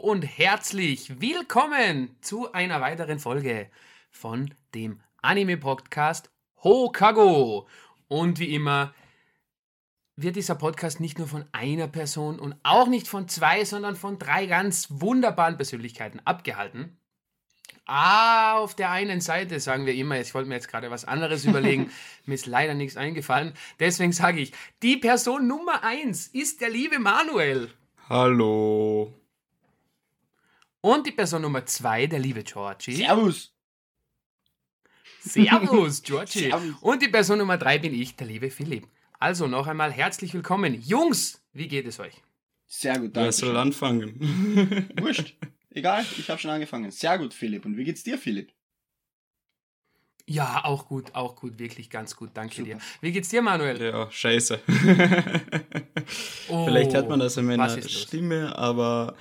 Und herzlich willkommen zu einer weiteren Folge von dem Anime-Podcast Hokago. Und wie immer wird dieser Podcast nicht nur von einer Person und auch nicht von zwei, sondern von drei ganz wunderbaren Persönlichkeiten abgehalten. Ah, auf der einen Seite sagen wir immer, ich wollte mir jetzt gerade was anderes überlegen, mir ist leider nichts eingefallen. Deswegen sage ich, die Person Nummer eins ist der liebe Manuel. Hallo. Und die Person Nummer zwei, der liebe Georgie. Servus. Servus, Georgie. Servus. Und die Person Nummer drei bin ich, der liebe Philipp. Also noch einmal herzlich willkommen. Jungs, wie geht es euch? Sehr gut, danke. Wer soll anfangen? Wurscht. Egal, ich habe schon angefangen. Sehr gut, Philipp. Und wie geht's dir, Philipp? Ja, auch gut, auch gut, wirklich ganz gut, danke Super. dir. Wie geht's dir, Manuel? Ja, scheiße. oh, Vielleicht hört man das in meiner Stimme, aber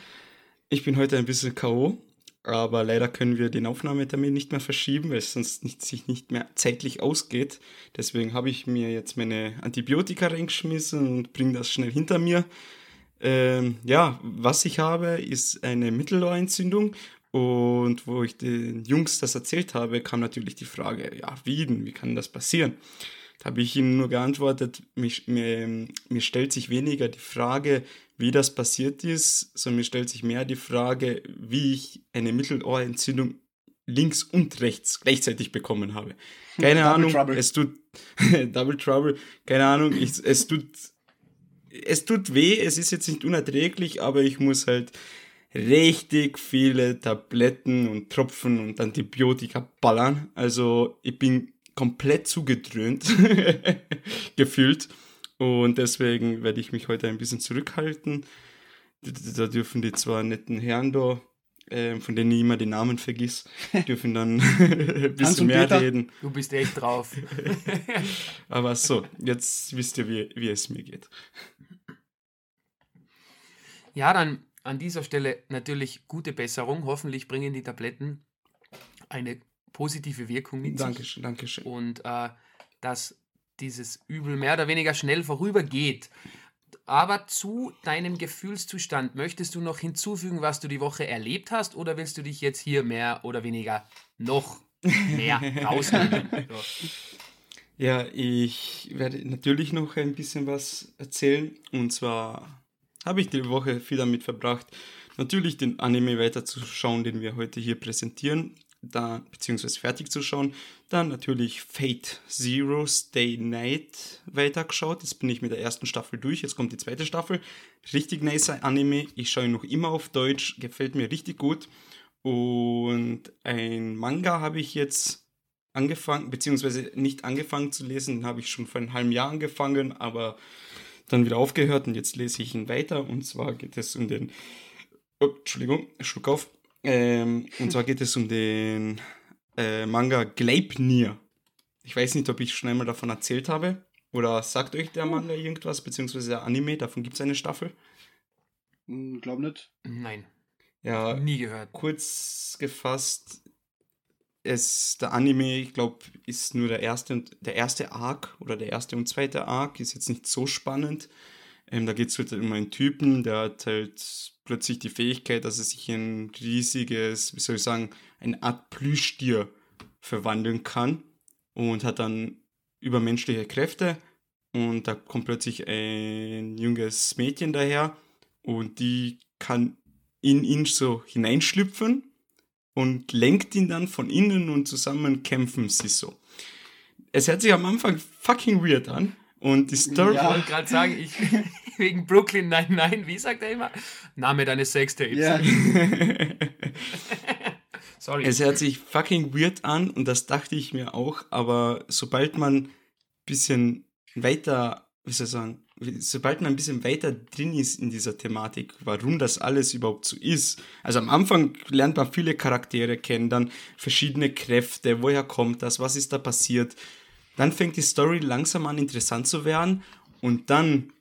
ich bin heute ein bisschen K.O. Aber leider können wir den Aufnahmetermin nicht mehr verschieben, weil es sonst nicht, sich nicht mehr zeitlich ausgeht. Deswegen habe ich mir jetzt meine Antibiotika reingeschmissen und bringe das schnell hinter mir. Ähm, ja, was ich habe, ist eine Mittelohrentzündung. Und wo ich den Jungs das erzählt habe, kam natürlich die Frage, ja, wie denn, wie kann das passieren? Habe ich ihnen nur geantwortet, mich, mir, mir stellt sich weniger die Frage, wie das passiert ist, sondern mir stellt sich mehr die Frage, wie ich eine Mittelohrentzündung links und rechts gleichzeitig bekommen habe. Keine Ahnung, trouble. es tut Double Trouble, keine Ahnung, ich, es tut es tut weh, es ist jetzt nicht unerträglich, aber ich muss halt richtig viele Tabletten und Tropfen und Antibiotika ballern. Also ich bin komplett zugedröhnt gefühlt und deswegen werde ich mich heute ein bisschen zurückhalten. Da dürfen die zwei netten Herren da, äh, von denen ich immer den Namen vergiss, dürfen dann ein bisschen mehr Peter, reden. Du bist echt drauf. Aber so, jetzt wisst ihr, wie, wie es mir geht. Ja, dann an dieser Stelle natürlich gute Besserung. Hoffentlich bringen die Tabletten eine positive Wirkung mit Dankeschön, sich. Dankeschön. Und äh, dass dieses Übel mehr oder weniger schnell vorübergeht. Aber zu deinem Gefühlszustand möchtest du noch hinzufügen, was du die Woche erlebt hast, oder willst du dich jetzt hier mehr oder weniger noch mehr rausnehmen? Ja, ich werde natürlich noch ein bisschen was erzählen. Und zwar habe ich die Woche viel damit verbracht, natürlich den Anime weiterzuschauen, den wir heute hier präsentieren, da, beziehungsweise fertig zu schauen. Dann natürlich Fate Zero Stay Night weitergeschaut. Jetzt bin ich mit der ersten Staffel durch. Jetzt kommt die zweite Staffel. Richtig nice Anime. Ich schaue ihn noch immer auf Deutsch. Gefällt mir richtig gut. Und ein Manga habe ich jetzt angefangen, beziehungsweise nicht angefangen zu lesen. Den habe ich schon vor einem halben Jahr angefangen, aber dann wieder aufgehört und jetzt lese ich ihn weiter. Und zwar geht es um den. Oh, Entschuldigung, Schluck auf. Ähm, und zwar geht es um den äh, Manga Gleipnir. Ich weiß nicht, ob ich schon einmal davon erzählt habe. Oder sagt euch der Manga irgendwas, beziehungsweise der Anime? Davon gibt es eine Staffel? Hm, glaub nicht. Nein. Ja, nie gehört. Kurz gefasst, es, der Anime, ich glaube, ist nur der erste und der erste Arc oder der erste und zweite Arc, ist jetzt nicht so spannend. Ähm, da geht es halt um einen Typen, der hat halt plötzlich die Fähigkeit, dass er sich in ein riesiges, wie soll ich sagen, eine Art Plüschtier verwandeln kann und hat dann übermenschliche Kräfte und da kommt plötzlich ein junges Mädchen daher und die kann in ihn so hineinschlüpfen und lenkt ihn dann von innen und zusammen kämpfen sie so. Es hört sich am Anfang fucking weird an. Und die Story. Ja. Ich wollte gerade sagen, ich, wegen Brooklyn, nein, nein, wie sagt er immer? Name deines Sextapes. Ja. Sorry. Es hört sich fucking weird an und das dachte ich mir auch, aber sobald man ein bisschen weiter, wie soll ich sagen, sobald man ein bisschen weiter drin ist in dieser Thematik, warum das alles überhaupt so ist. Also am Anfang lernt man viele Charaktere kennen, dann verschiedene Kräfte, woher kommt das, was ist da passiert. Dann fängt die Story langsam an interessant zu werden. Und dann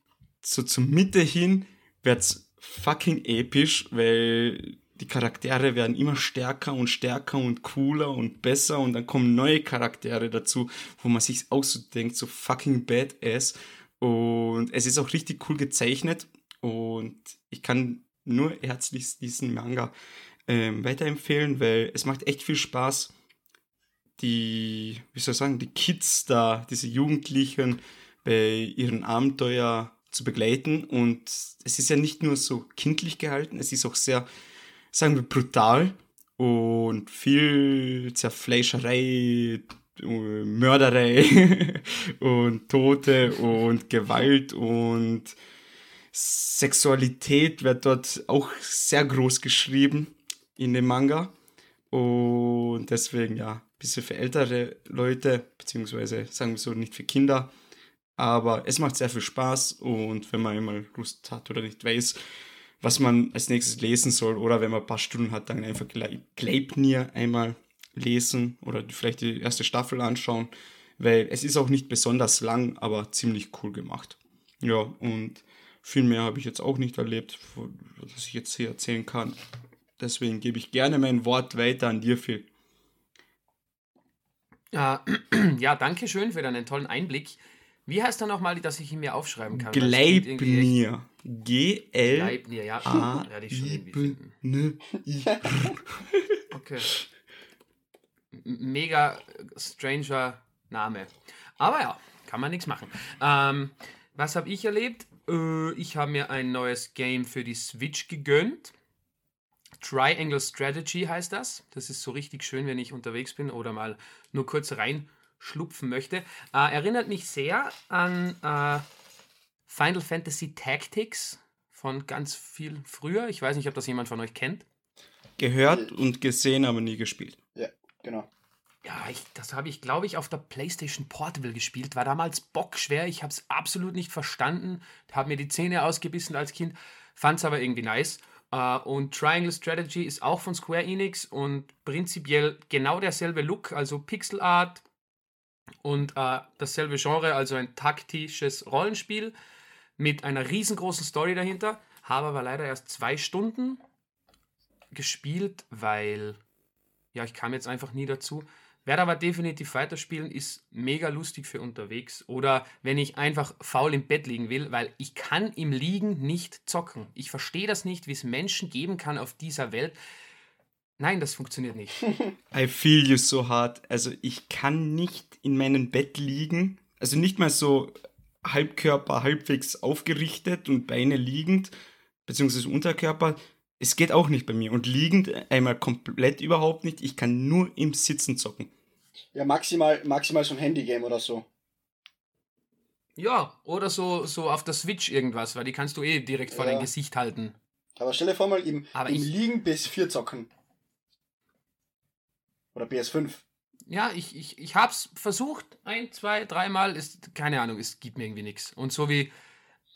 so zur Mitte hin wird's fucking episch, weil die Charaktere werden immer stärker und stärker und cooler und besser. Und dann kommen neue Charaktere dazu, wo man sich auch so denkt, so fucking badass. Und es ist auch richtig cool gezeichnet. Und ich kann nur herzlichst diesen Manga ähm, weiterempfehlen, weil es macht echt viel Spaß, die, wie soll ich sagen, die Kids da, diese Jugendlichen bei ihren Abenteuer zu begleiten. Und es ist ja nicht nur so kindlich gehalten, es ist auch sehr, sagen wir, brutal und viel Zerfleischerei, Mörderei und Tote und Gewalt und Sexualität wird dort auch sehr groß geschrieben in dem Manga. Und deswegen ja, bisschen für ältere Leute, beziehungsweise sagen wir so, nicht für Kinder. Aber es macht sehr viel Spaß und wenn man einmal Lust hat oder nicht weiß, was man als nächstes lesen soll oder wenn man ein paar Stunden hat, dann einfach Gleipnir einmal lesen oder vielleicht die erste Staffel anschauen, weil es ist auch nicht besonders lang, aber ziemlich cool gemacht. Ja, und viel mehr habe ich jetzt auch nicht erlebt, was ich jetzt hier erzählen kann. Deswegen gebe ich gerne mein Wort weiter an dir, Phil. Ja, ja danke schön für deinen tollen Einblick. Wie heißt er nochmal, dass ich ihn mir aufschreiben kann? Gleipnir. G-L. Gleipnir, ja. A ja, die schon irgendwie Okay. Mega stranger Name. Aber ja, kann man nichts machen. Ähm, was habe ich erlebt? Äh, ich habe mir ein neues Game für die Switch gegönnt. Triangle Strategy heißt das. Das ist so richtig schön, wenn ich unterwegs bin oder mal nur kurz reinschlupfen möchte. Äh, erinnert mich sehr an äh, Final Fantasy Tactics von ganz viel früher. Ich weiß nicht, ob das jemand von euch kennt. Gehört und gesehen, aber nie gespielt. Ja, genau. Ja, ich, das habe ich, glaube ich, auf der PlayStation Portable gespielt. War damals bockschwer. Ich habe es absolut nicht verstanden. Habe mir die Zähne ausgebissen als Kind. Fand es aber irgendwie nice. Uh, und Triangle Strategy ist auch von Square Enix und prinzipiell genau derselbe Look, also Pixel Art und uh, dasselbe Genre, also ein taktisches Rollenspiel mit einer riesengroßen Story dahinter. Habe aber leider erst zwei Stunden gespielt, weil ja, ich kam jetzt einfach nie dazu. Werde aber definitiv weiterspielen, ist mega lustig für unterwegs. Oder wenn ich einfach faul im Bett liegen will, weil ich kann im Liegen nicht zocken. Ich verstehe das nicht, wie es Menschen geben kann auf dieser Welt. Nein, das funktioniert nicht. I feel you so hard. Also ich kann nicht in meinem Bett liegen. Also nicht mal so Halbkörper halbwegs aufgerichtet und Beine liegend, beziehungsweise Unterkörper. Es geht auch nicht bei mir. Und liegend einmal komplett überhaupt nicht. Ich kann nur im Sitzen zocken. Ja, maximal, maximal so ein Handygame oder so. Ja, oder so, so auf der Switch irgendwas, weil die kannst du eh direkt vor ja. dein Gesicht halten. Aber stell dir vor mal im, im ich, Liegen PS4 zocken. Oder PS5. Ja, ich, ich, ich hab's versucht, ein, zwei, dreimal, ist, keine Ahnung, es gibt mir irgendwie nichts. Und so wie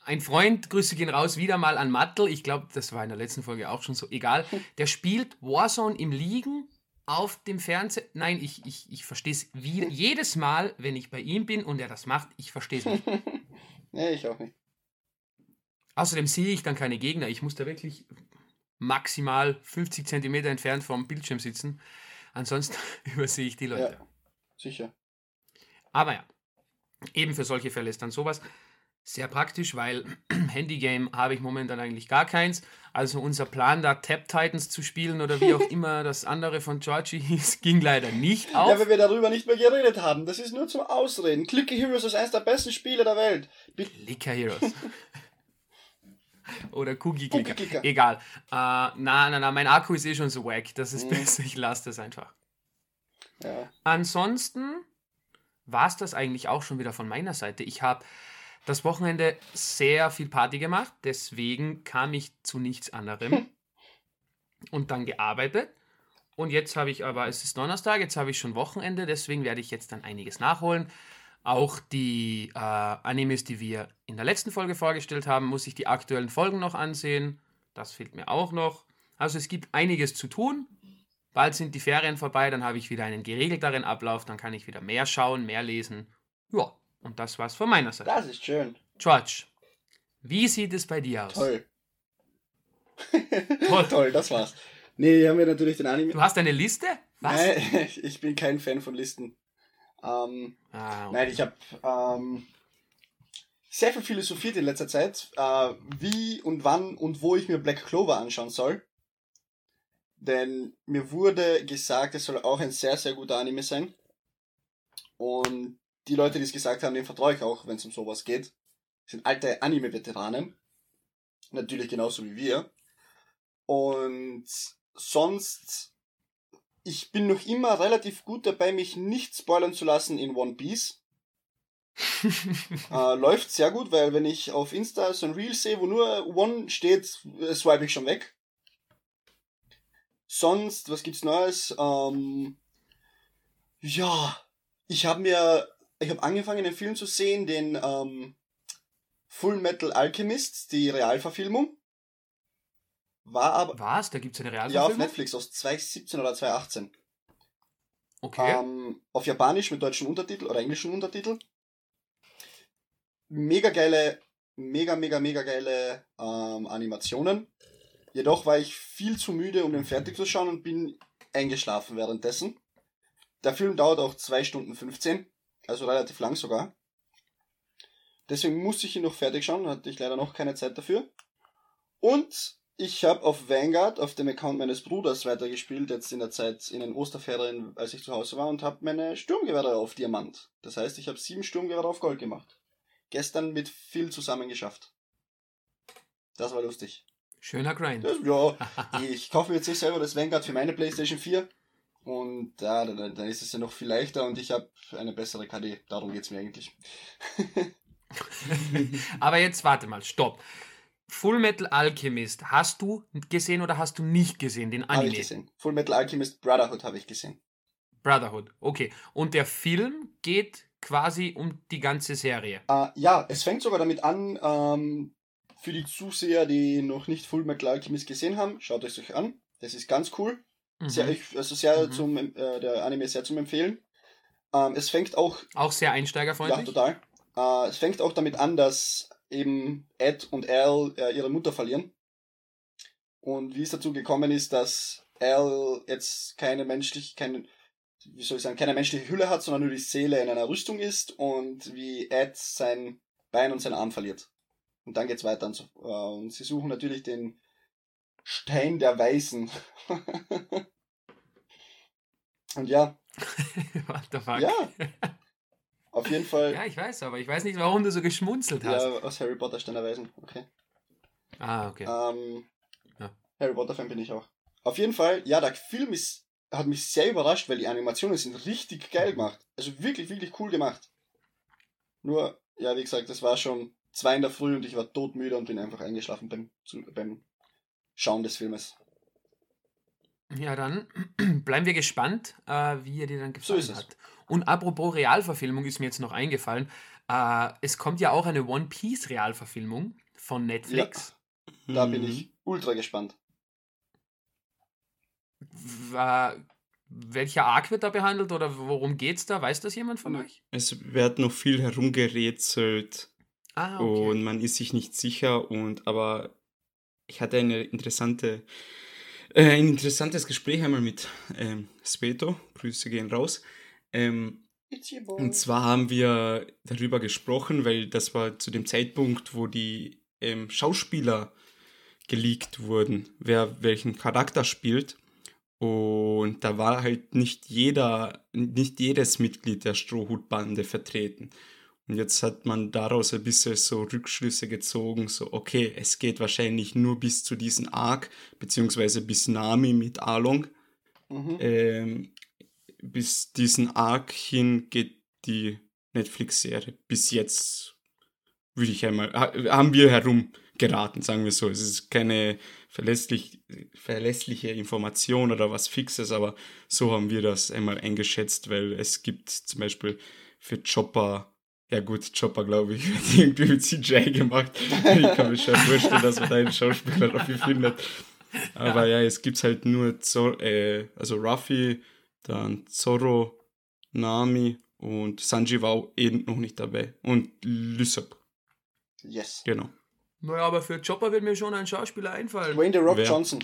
ein Freund, Grüße gehen raus, wieder mal an Mattel, ich glaube, das war in der letzten Folge auch schon so, egal, der spielt Warzone im Liegen auf dem Fernseher. Nein, ich, ich, ich verstehe es jedes Mal, wenn ich bei ihm bin und er das macht, ich verstehe es nicht. nee, ich auch nicht. Außerdem sehe ich dann keine Gegner. Ich muss da wirklich maximal 50 Zentimeter entfernt vom Bildschirm sitzen. Ansonsten übersehe ich die Leute. Ja, sicher. Aber ja, eben für solche Fälle ist dann sowas. Sehr praktisch, weil Handygame habe ich momentan eigentlich gar keins. Also unser Plan, da Tap Titans zu spielen oder wie auch immer das andere von Georgie hieß, ging leider nicht auf. Ja, weil wir darüber nicht mehr geredet haben. Das ist nur zum Ausreden. Clicker Heroes ist eines der besten Spiele der Welt. Clicker Heroes. oder Cookie Clicker. Cookie -Clicker. Egal. Äh, na, na, na, mein Akku ist eh schon so wack. Das ist mhm. besser. Ich lasse das einfach. Ja. Ansonsten war es das eigentlich auch schon wieder von meiner Seite. Ich habe das Wochenende sehr viel Party gemacht, deswegen kam ich zu nichts anderem und dann gearbeitet. Und jetzt habe ich aber, es ist Donnerstag, jetzt habe ich schon Wochenende, deswegen werde ich jetzt dann einiges nachholen. Auch die äh, Animes, die wir in der letzten Folge vorgestellt haben, muss ich die aktuellen Folgen noch ansehen. Das fehlt mir auch noch. Also es gibt einiges zu tun. Bald sind die Ferien vorbei, dann habe ich wieder einen geregelteren Ablauf, dann kann ich wieder mehr schauen, mehr lesen. Ja, und das war's von meiner Seite. Das ist schön. George, wie sieht es bei dir aus? Toll. Toll. Toll, das war's. Nee, hier haben wir natürlich den Anime. Du hast eine Liste? Was? Nein, ich bin kein Fan von Listen. Ähm, ah, okay. Nein, ich habe ähm, sehr viel philosophiert in letzter Zeit, äh, wie und wann und wo ich mir Black Clover anschauen soll. Denn mir wurde gesagt, es soll auch ein sehr, sehr guter Anime sein. Und die Leute, die es gesagt haben, denen vertraue ich auch, wenn es um sowas geht. sind alte Anime-Veteranen. Natürlich genauso wie wir. Und sonst, ich bin noch immer relativ gut dabei, mich nicht spoilern zu lassen in One Piece. äh, läuft sehr gut, weil wenn ich auf Insta so ein Reel sehe, wo nur One steht, äh, swipe ich schon weg. Sonst, was gibt's Neues? Ähm, ja, ich habe mir, ich habe angefangen, den Film zu sehen, den ähm, Full Metal Alchemist, die Realverfilmung. War aber. Was? Da gibt's eine Realverfilmung? Ja, auf Netflix aus 2017 oder 2018. Okay. Ähm, auf Japanisch mit deutschen Untertitel oder englischen Untertitel mega geile, mega, mega, mega geile ähm, Animationen. Jedoch war ich viel zu müde, um den fertig zu schauen und bin eingeschlafen währenddessen. Der Film dauert auch 2 Stunden 15, also relativ lang sogar. Deswegen musste ich ihn noch fertig schauen, hatte ich leider noch keine Zeit dafür. Und ich habe auf Vanguard, auf dem Account meines Bruders weitergespielt, jetzt in der Zeit in den Osterferien, als ich zu Hause war, und habe meine Sturmgewehre auf Diamant. Das heißt, ich habe sieben Sturmgewehre auf Gold gemacht gestern mit Phil zusammen geschafft. Das war lustig. Schöner Grind. Das, ja, ich kaufe mir jetzt nicht selber das Vanguard für meine PlayStation 4. Und ja, dann, dann ist es ja noch viel leichter und ich habe eine bessere KD. Darum geht es mir eigentlich. Aber jetzt warte mal, stopp. Full Metal Alchemist, hast du gesehen oder hast du nicht gesehen, den Anime? Habe ich gesehen. Full Metal Alchemist Brotherhood habe ich gesehen. Brotherhood, okay. Und der Film geht quasi um die ganze Serie. Uh, ja, es fängt sogar damit an, ähm, für die Zuseher, die noch nicht Full Metal Alchemist gesehen haben, schaut es euch an. Das ist ganz cool. Mhm. Sehr, also sehr mhm. zum, äh, der Anime ist sehr zum Empfehlen. Ähm, es fängt auch. Auch sehr einsteigerfreundlich? Ja, total. Äh, es fängt auch damit an, dass eben Ed und Al äh, ihre Mutter verlieren. Und wie es dazu gekommen ist, dass Al jetzt keine menschlich, keine, wie soll ich sagen, keine menschliche Hülle hat, sondern nur die Seele in einer Rüstung ist und wie Ed sein Bein und seinen Arm verliert. Und dann geht's weiter. Und, so, äh, und sie suchen natürlich den Stein der Weisen. und ja. What the fuck? Ja. Auf jeden Fall. Ja, ich weiß, aber ich weiß nicht, warum du so geschmunzelt hast. Ja, aus Harry Potter Stein der Weisen. Okay. Ah, okay. Ähm, ja. Harry Potter Fan bin ich auch. Auf jeden Fall, ja, der Film ist hat mich sehr überrascht, weil die Animationen sind richtig geil gemacht. Also wirklich, wirklich cool gemacht. Nur, ja, wie gesagt, das war schon zwei in der Früh und ich war todmüde und bin einfach eingeschlafen beim, beim Schauen des Filmes. Ja, dann bleiben wir gespannt, äh, wie er dir dann gefallen so hat. Und apropos Realverfilmung ist mir jetzt noch eingefallen. Äh, es kommt ja auch eine One Piece Realverfilmung von Netflix. Ja, da bin ich ultra gespannt welcher Arc wird da behandelt oder worum geht's da? Weiß das jemand von euch? Es wird noch viel herumgerätselt ah, okay. und man ist sich nicht sicher und aber ich hatte eine interessante äh, ein interessantes Gespräch einmal mit ähm, Sveto, Grüße gehen raus. Ähm, und zwar haben wir darüber gesprochen, weil das war zu dem Zeitpunkt, wo die ähm, Schauspieler geleakt wurden, wer welchen Charakter spielt. Und da war halt nicht jeder, nicht jedes Mitglied der Strohhutbande vertreten. Und jetzt hat man daraus ein bisschen so Rückschlüsse gezogen, so okay, es geht wahrscheinlich nur bis zu diesem Arc, beziehungsweise bis Nami mit Along. Mhm. Ähm, bis diesen Arc hin geht die Netflix-Serie. Bis jetzt würde ich einmal, haben wir herumgeraten, sagen wir so. Es ist keine verlässlich, verlässliche Information oder was Fixes, aber so haben wir das einmal eingeschätzt, weil es gibt zum Beispiel für Chopper, ja gut, Chopper glaube ich, wird irgendwie mit CJ gemacht. Ich kann mir schon vorstellen, dass man da einen Schauspieler dafür findet. Aber ja, es gibt halt nur Zor äh, also Ruffy, dann Zorro, Nami und Sanji war eben noch nicht dabei. Und Lysop. Yes. Genau. Naja, aber für Chopper wird mir schon ein Schauspieler einfallen. Wayne The Rock Wer? Johnson.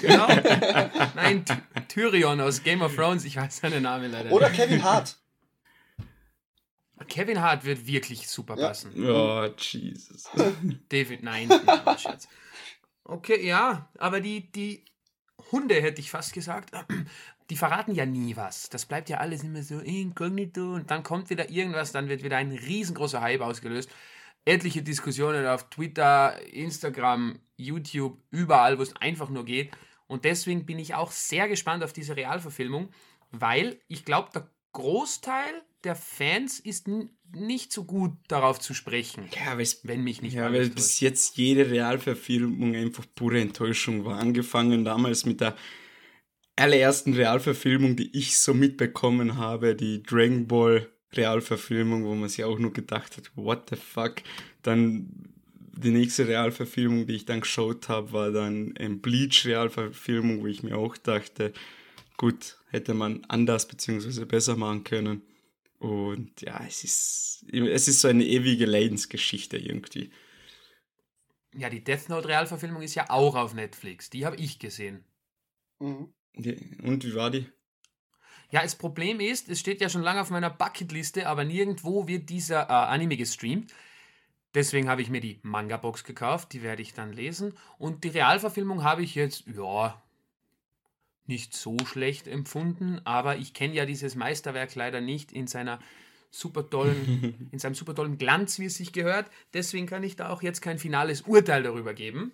genau. Nein, Tyrion aus Game of Thrones, ich weiß seinen Namen leider Oder Kevin Hart. Kevin Hart wird wirklich super passen. Ja, oh, Jesus. David, nein, nein Scherz. Okay, ja, aber die, die Hunde, hätte ich fast gesagt, die verraten ja nie was. Das bleibt ja alles immer so inkognito und dann kommt wieder irgendwas, dann wird wieder ein riesengroßer Hype ausgelöst. Etliche Diskussionen auf Twitter, Instagram, YouTube, überall, wo es einfach nur geht. Und deswegen bin ich auch sehr gespannt auf diese Realverfilmung, weil ich glaube, der Großteil der Fans ist nicht so gut darauf zu sprechen. Ja, wenn mich nicht. Ja, weil bis jetzt jede Realverfilmung einfach pure Enttäuschung war. Angefangen damals mit der allerersten Realverfilmung, die ich so mitbekommen habe, die Dragon Ball Realverfilmung, wo man sich auch nur gedacht hat, what the fuck. Dann die nächste Realverfilmung, die ich dann geschaut habe, war dann ein Bleach Realverfilmung, wo ich mir auch dachte, gut, hätte man anders bzw. besser machen können. Und ja, es ist, es ist so eine ewige Leidensgeschichte irgendwie. Ja, die Death Note Realverfilmung ist ja auch auf Netflix. Die habe ich gesehen. Mhm. Und wie war die? Ja, das Problem ist, es steht ja schon lange auf meiner Bucketliste, aber nirgendwo wird dieser äh, Anime gestreamt. Deswegen habe ich mir die Manga-Box gekauft, die werde ich dann lesen. Und die Realverfilmung habe ich jetzt, ja, nicht so schlecht empfunden, aber ich kenne ja dieses Meisterwerk leider nicht in seiner super tollen, in seinem super tollen Glanz, wie es sich gehört. Deswegen kann ich da auch jetzt kein finales Urteil darüber geben.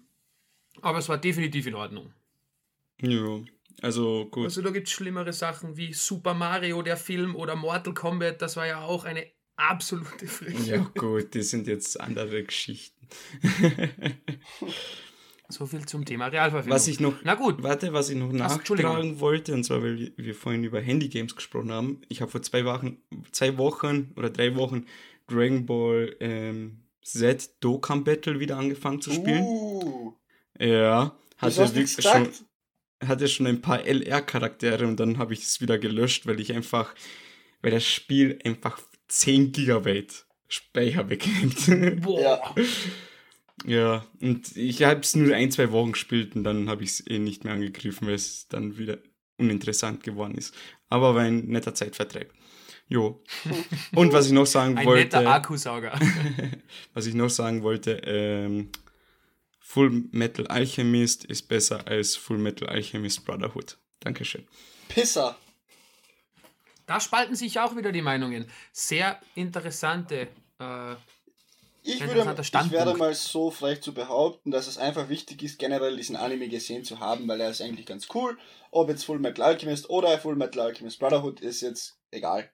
Aber es war definitiv in Ordnung. Ja, also gut. Also da gibt es schlimmere Sachen wie Super Mario, der Film, oder Mortal Kombat, das war ja auch eine absolute Frechheit. Ja gut, die sind jetzt andere Geschichten. So viel zum Thema Realverfilmung. Was ich noch, Na gut. Warte, was ich noch nachtragen wollte, und zwar, weil wir vorhin über Handygames gesprochen haben. Ich habe vor zwei Wochen, zwei Wochen oder drei Wochen Dragon Ball ähm, Z Dokkan Battle wieder angefangen zu spielen. Uh. Ja, hatte wirklich schon, hatte schon ein paar LR-Charaktere und dann habe ich es wieder gelöscht, weil ich einfach, weil das Spiel einfach 10 Gigabyte Speicher wegnimmt. Boah. Ja. Ja, und ich habe es nur ein, zwei Wochen gespielt und dann habe ich es eh nicht mehr angegriffen, weil es dann wieder uninteressant geworden ist. Aber war ein netter Zeitvertreib. Jo. Und was ich noch sagen ein wollte. Ein netter Akkusauger. was ich noch sagen wollte, ähm, Full Metal Alchemist ist besser als Full Metal Alchemist Brotherhood. Dankeschön. Pisser. Da spalten sich auch wieder die Meinungen. Sehr interessante äh, ich, würde, ich werde mal so frech zu behaupten, dass es einfach wichtig ist, generell diesen Anime gesehen zu haben, weil er ist eigentlich ganz cool. Ob jetzt Full Metal Alchemist oder Full Metal Alchemist Brotherhood ist jetzt egal.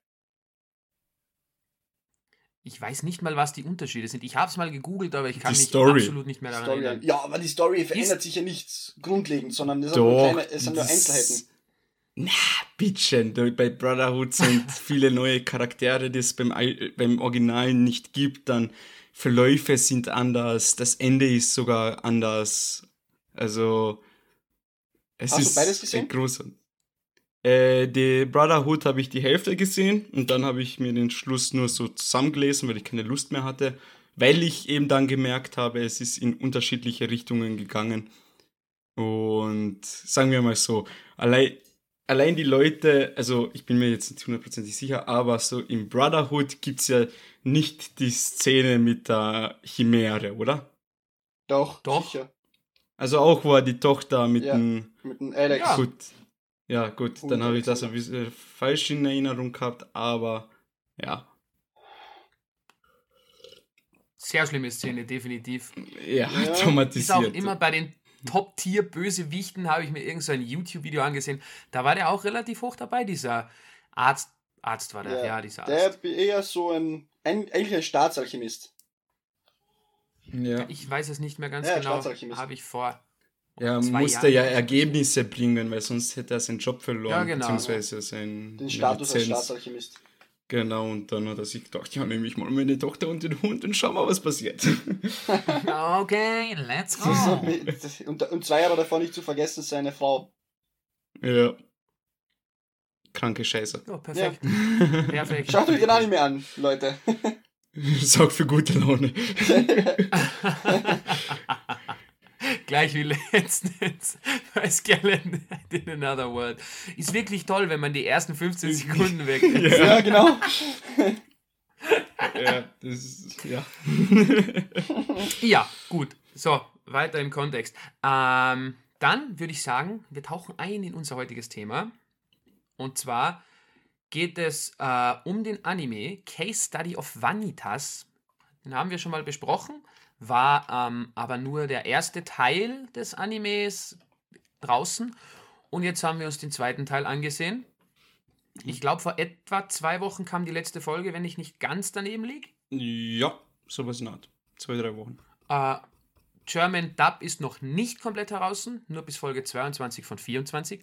Ich weiß nicht mal, was die Unterschiede sind. Ich habe es mal gegoogelt, aber ich kann die mich Story. absolut nicht mehr daran Story. erinnern. Ja, aber die Story verändert ist sich ja nichts grundlegend, sondern es, Doch, nur kleine, es sind nur Einzelheiten. Na, bitteschön, bei Brotherhood sind viele neue Charaktere, die es beim, beim Original nicht gibt. Dann Verläufe sind anders, das Ende ist sogar anders. Also es Hast ist du beides gesehen? groß. Äh, die Brotherhood habe ich die Hälfte gesehen und dann habe ich mir den Schluss nur so zusammengelesen, weil ich keine Lust mehr hatte, weil ich eben dann gemerkt habe, es ist in unterschiedliche Richtungen gegangen. Und sagen wir mal so, allein allein die Leute, also ich bin mir jetzt nicht hundertprozentig sicher, aber so im Brotherhood gibt es ja nicht die Szene mit der Chimäre, oder? Doch, doch. Sicher. Also auch war die Tochter mit ja, dem. Mit dem Alex. Ja. Gut. Ja, gut, dann habe ich das ein bisschen falsch in Erinnerung gehabt, aber ja. Sehr schlimme Szene, definitiv. Ja, ja. traumatisiert. Ist auch immer bei den Top-Tier-Bösewichten habe ich mir irgend so ein YouTube-Video angesehen. Da war der auch relativ hoch dabei, dieser Arzt. Arzt war der, ja, ja dieser Arzt. Der eher so ein, ein eigentlich ein Staatsalchemist. Ja. Ich weiß es nicht mehr ganz ja, genau. Habe ich vor. Ja, musste ja Ergebnisse bringen, weil sonst hätte er seinen Job verloren, ja, genau. beziehungsweise seinen den Status Lizenz. als Staatsalchemist. Genau, und dann hat er sich gedacht, ja, nehme ich mal meine Tochter und den Hund und schau mal, was passiert. okay, let's go. und, und zwei Jahre davon nicht zu vergessen, seine Frau. Ja. Kranke Scheiße. Oh, perfekt. Ja. perfekt. Schaut euch den Anime an, Leute. Sorgt für gute Laune. Gleich wie letztens bei Skeleton in Another World. Ist wirklich toll, wenn man die ersten 15 Sekunden weg ist. Ja, genau. ja, ist, ja. ja, gut. So, weiter im Kontext. Ähm, dann würde ich sagen, wir tauchen ein in unser heutiges Thema. Und zwar geht es äh, um den Anime Case Study of Vanitas. Den haben wir schon mal besprochen, war ähm, aber nur der erste Teil des Animes draußen. Und jetzt haben wir uns den zweiten Teil angesehen. Ich glaube, vor etwa zwei Wochen kam die letzte Folge, wenn ich nicht ganz daneben liege. Ja, sowas in Art. Zwei, drei Wochen. Äh, German Dub ist noch nicht komplett heraus, nur bis Folge 22 von 24.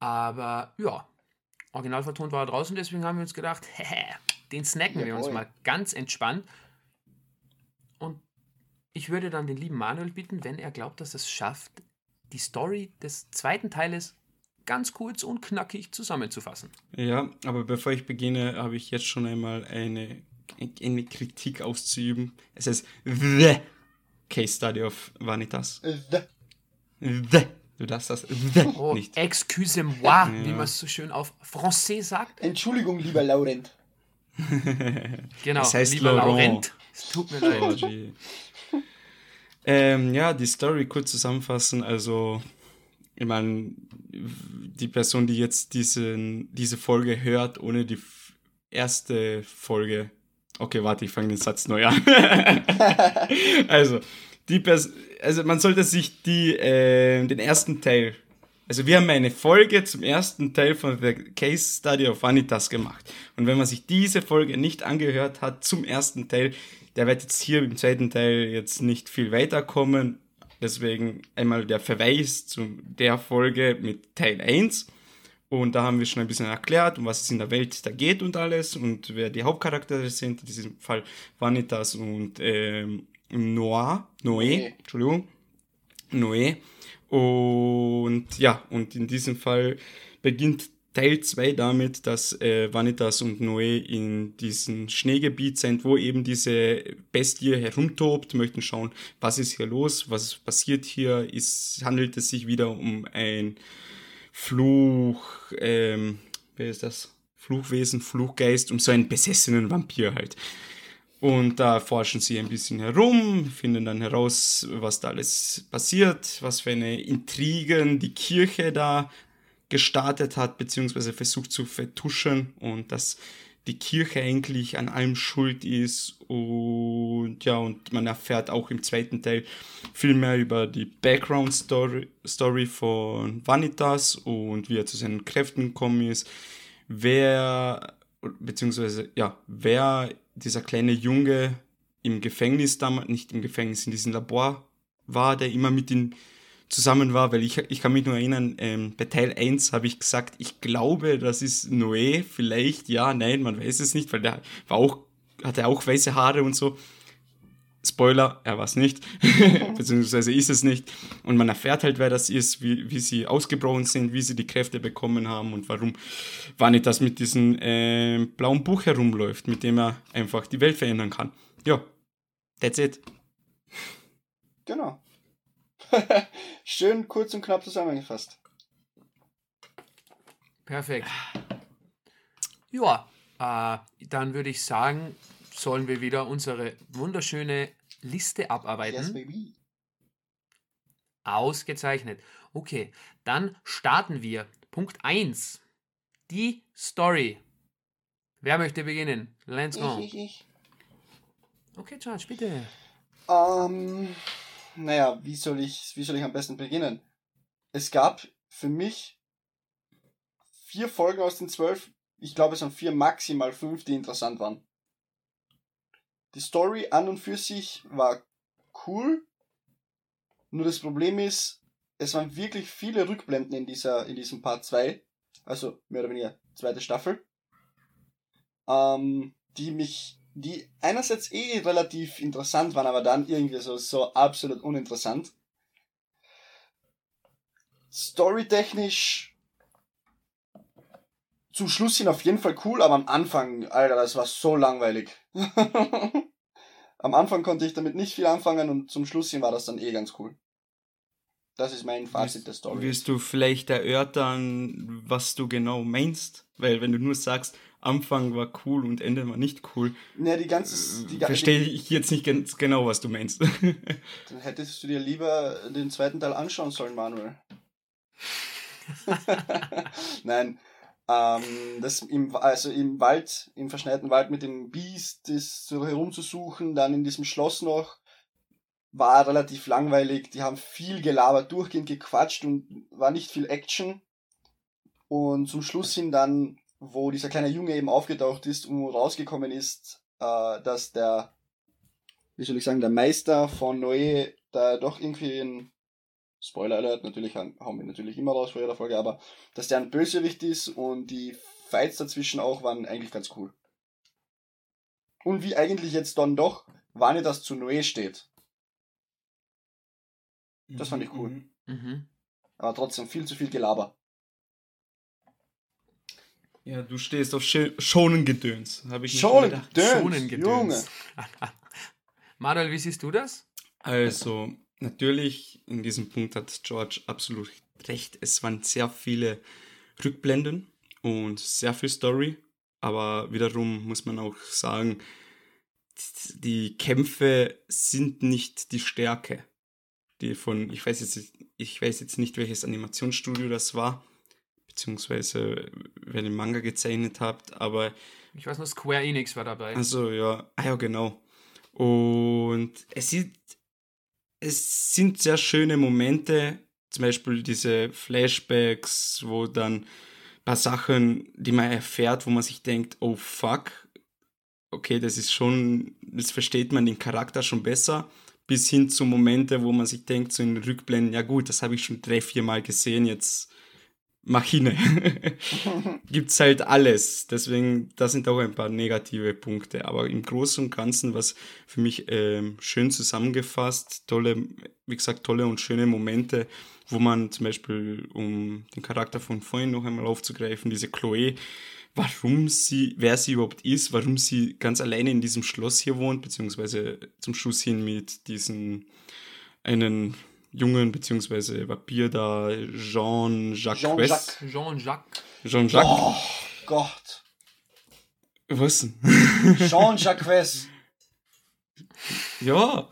Aber ja, original vertont war er draußen, deswegen haben wir uns gedacht, den snacken ja, wir uns mal ganz entspannt. Ich würde dann den lieben Manuel bitten, wenn er glaubt, dass es schafft, die Story des zweiten Teiles ganz kurz und knackig zusammenzufassen. Ja, aber bevor ich beginne, habe ich jetzt schon einmal eine, eine Kritik auszuüben. Es heißt The Case Study of Vanitas. The. The. Du darfst das The oh, nicht. Excusez-moi, ja. wie man es so schön auf Français sagt. Entschuldigung, lieber Laurent. genau, das heißt lieber Laurent. Laurent. Es tut mir leid. Ähm, ja, die Story kurz zusammenfassen. Also, ich meine, die Person, die jetzt diesen, diese Folge hört, ohne die erste Folge. Okay, warte, ich fange den Satz neu an. also, die Pers also man sollte sich die, äh, den ersten Teil, also wir haben eine Folge zum ersten Teil von The Case Study of Vanitas gemacht. Und wenn man sich diese Folge nicht angehört hat zum ersten Teil, der wird jetzt hier im zweiten Teil jetzt nicht viel weiterkommen. Deswegen einmal der Verweis zu der Folge mit Teil 1. Und da haben wir schon ein bisschen erklärt, um was es in der Welt da geht und alles und wer die Hauptcharaktere sind. In diesem Fall Vanitas und ähm, Noah, Noé, Entschuldigung, Noé. Und ja, und in diesem Fall beginnt Teil 2 damit, dass äh, Vanitas und Noé in diesem Schneegebiet sind, wo eben diese Bestie herumtobt, möchten schauen, was ist hier los, was passiert hier, ist, handelt es sich wieder um ein Fluch, ähm, wer ist das? Fluchwesen, Fluchgeist, um so einen besessenen Vampir halt. Und da forschen sie ein bisschen herum, finden dann heraus, was da alles passiert, was für eine Intrigen die Kirche da gestartet hat, beziehungsweise versucht zu vertuschen und dass die Kirche eigentlich an allem schuld ist und ja, und man erfährt auch im zweiten Teil viel mehr über die Background Story, Story von Vanitas und wie er zu seinen Kräften gekommen ist, wer, beziehungsweise, ja, wer dieser kleine Junge im Gefängnis damals, nicht im Gefängnis, in diesem Labor war, der immer mit ihm zusammen war, weil ich, ich kann mich nur erinnern, ähm, bei Teil 1 habe ich gesagt, ich glaube, das ist Noé, vielleicht, ja, nein, man weiß es nicht, weil der war auch, hatte auch weiße Haare und so. Spoiler, er war es nicht, beziehungsweise ist es nicht. Und man erfährt halt, wer das ist, wie, wie sie ausgebrochen sind, wie sie die Kräfte bekommen haben und warum Vanitas mit diesem äh, blauen Buch herumläuft, mit dem er einfach die Welt verändern kann. Ja, that's it. Genau. Schön kurz und knapp zusammengefasst. Perfekt. Ja, äh, dann würde ich sagen, sollen wir wieder unsere wunderschöne Liste abarbeiten. Yes, baby. Ausgezeichnet. Okay, dann starten wir. Punkt 1. Die Story. Wer möchte beginnen? Let's go. Ich, ich, ich. Okay, Charles, bitte. Ähm, naja, wie soll ich, wie soll ich am besten beginnen? Es gab für mich vier Folgen aus den zwölf. Ich glaube, es waren vier, maximal fünf, die interessant waren. Die Story an und für sich war cool. Nur das Problem ist, es waren wirklich viele Rückblenden in dieser, in diesem Part 2. Also mehr oder weniger zweite Staffel. Ähm, die mich, die einerseits eh relativ interessant waren, aber dann irgendwie so, so absolut uninteressant. Storytechnisch zum Schluss sind auf jeden Fall cool, aber am Anfang, Alter, das war so langweilig. am Anfang konnte ich damit nicht viel anfangen und zum Schluss hin war das dann eh ganz cool. Das ist mein Fazit der Story. Willst du vielleicht erörtern, was du genau meinst? Weil wenn du nur sagst, Anfang war cool und Ende war nicht cool. Ja, die ganze. Die, Verstehe ich jetzt nicht ganz genau, was du meinst. Dann hättest du dir lieber den zweiten Teil anschauen sollen, Manuel. Nein. Ähm, das im, also im Wald, im verschneiten Wald mit dem Biest, das so herumzusuchen, dann in diesem Schloss noch, war relativ langweilig. Die haben viel gelabert, durchgehend gequatscht und war nicht viel Action. Und zum Schluss hin dann, wo dieser kleine Junge eben aufgetaucht ist und rausgekommen ist, äh, dass der, wie soll ich sagen, der Meister von Noé da doch irgendwie ein Spoiler Alert, natürlich hauen wir natürlich immer raus vor jeder Folge, aber dass der ein Bösewicht ist und die Fights dazwischen auch waren eigentlich ganz cool. Und wie eigentlich jetzt dann doch Vanitas zu Noé steht. Das fand ich cool. Mhm. mhm. Aber trotzdem viel zu viel Gelaber. Ja, du stehst auf Schonengedöns, habe ich Schonengedöns, Schonengedöns. Junge. Manuel, wie siehst du das? Also, natürlich, in diesem Punkt hat George absolut recht. Es waren sehr viele Rückblenden und sehr viel Story. Aber wiederum muss man auch sagen, die Kämpfe sind nicht die Stärke die von, ich weiß jetzt, ich weiß jetzt nicht, welches Animationsstudio das war, beziehungsweise wer den Manga gezeichnet habt, aber. Ich weiß nur, Square Enix war dabei. Also ja, ah, ja, genau. Und es sieht, es sind sehr schöne Momente, zum Beispiel diese Flashbacks, wo dann ein paar Sachen, die man erfährt, wo man sich denkt, oh fuck, okay, das ist schon, das versteht man den Charakter schon besser bis hin zu Momente, wo man sich denkt, so in den Rückblenden, ja gut, das habe ich schon drei, vier Mal gesehen, jetzt mach hin. Gibt's halt alles. Deswegen, da sind auch ein paar negative Punkte. Aber im Großen und Ganzen, was für mich ähm, schön zusammengefasst, tolle, wie gesagt, tolle und schöne Momente, wo man zum Beispiel, um den Charakter von vorhin noch einmal aufzugreifen, diese Chloe, warum sie, wer sie überhaupt ist, warum sie ganz alleine in diesem Schloss hier wohnt, beziehungsweise zum Schluss hin mit diesem einen Jungen, beziehungsweise Vampir da, Jean-Jacques. Jean-Jacques. Jean-Jacques. Jean-Jacques. Oh Gott. Was denn? Jean-Jacques. ja.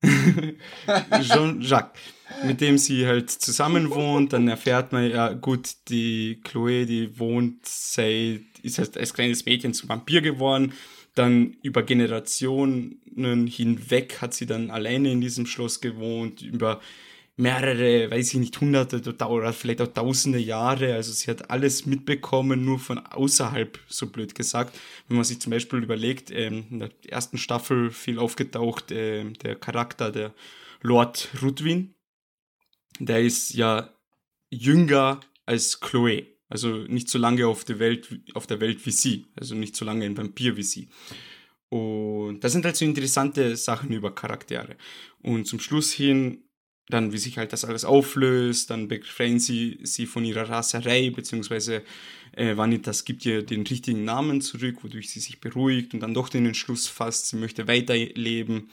Jean-Jacques mit dem sie halt zusammen wohnt. Dann erfährt man ja, gut, die Chloe, die wohnt seit, ist halt als kleines Mädchen zum Vampir geworden. Dann über Generationen hinweg hat sie dann alleine in diesem Schloss gewohnt, über mehrere, weiß ich nicht, hunderte oder vielleicht auch tausende Jahre. Also sie hat alles mitbekommen, nur von außerhalb, so blöd gesagt. Wenn man sich zum Beispiel überlegt, ähm, in der ersten Staffel viel aufgetaucht, äh, der Charakter, der Lord Rudwin, der ist ja jünger als Chloe. Also nicht so lange auf der Welt, auf der Welt wie sie. Also nicht so lange ein Vampir wie sie. Und das sind halt so interessante Sachen über Charaktere. Und zum Schluss hin, dann wie sich halt das alles auflöst, dann befreien sie sie von ihrer Raserei, beziehungsweise äh, Vanitas gibt ihr den richtigen Namen zurück, wodurch sie sich beruhigt und dann doch den Entschluss fasst, sie möchte weiterleben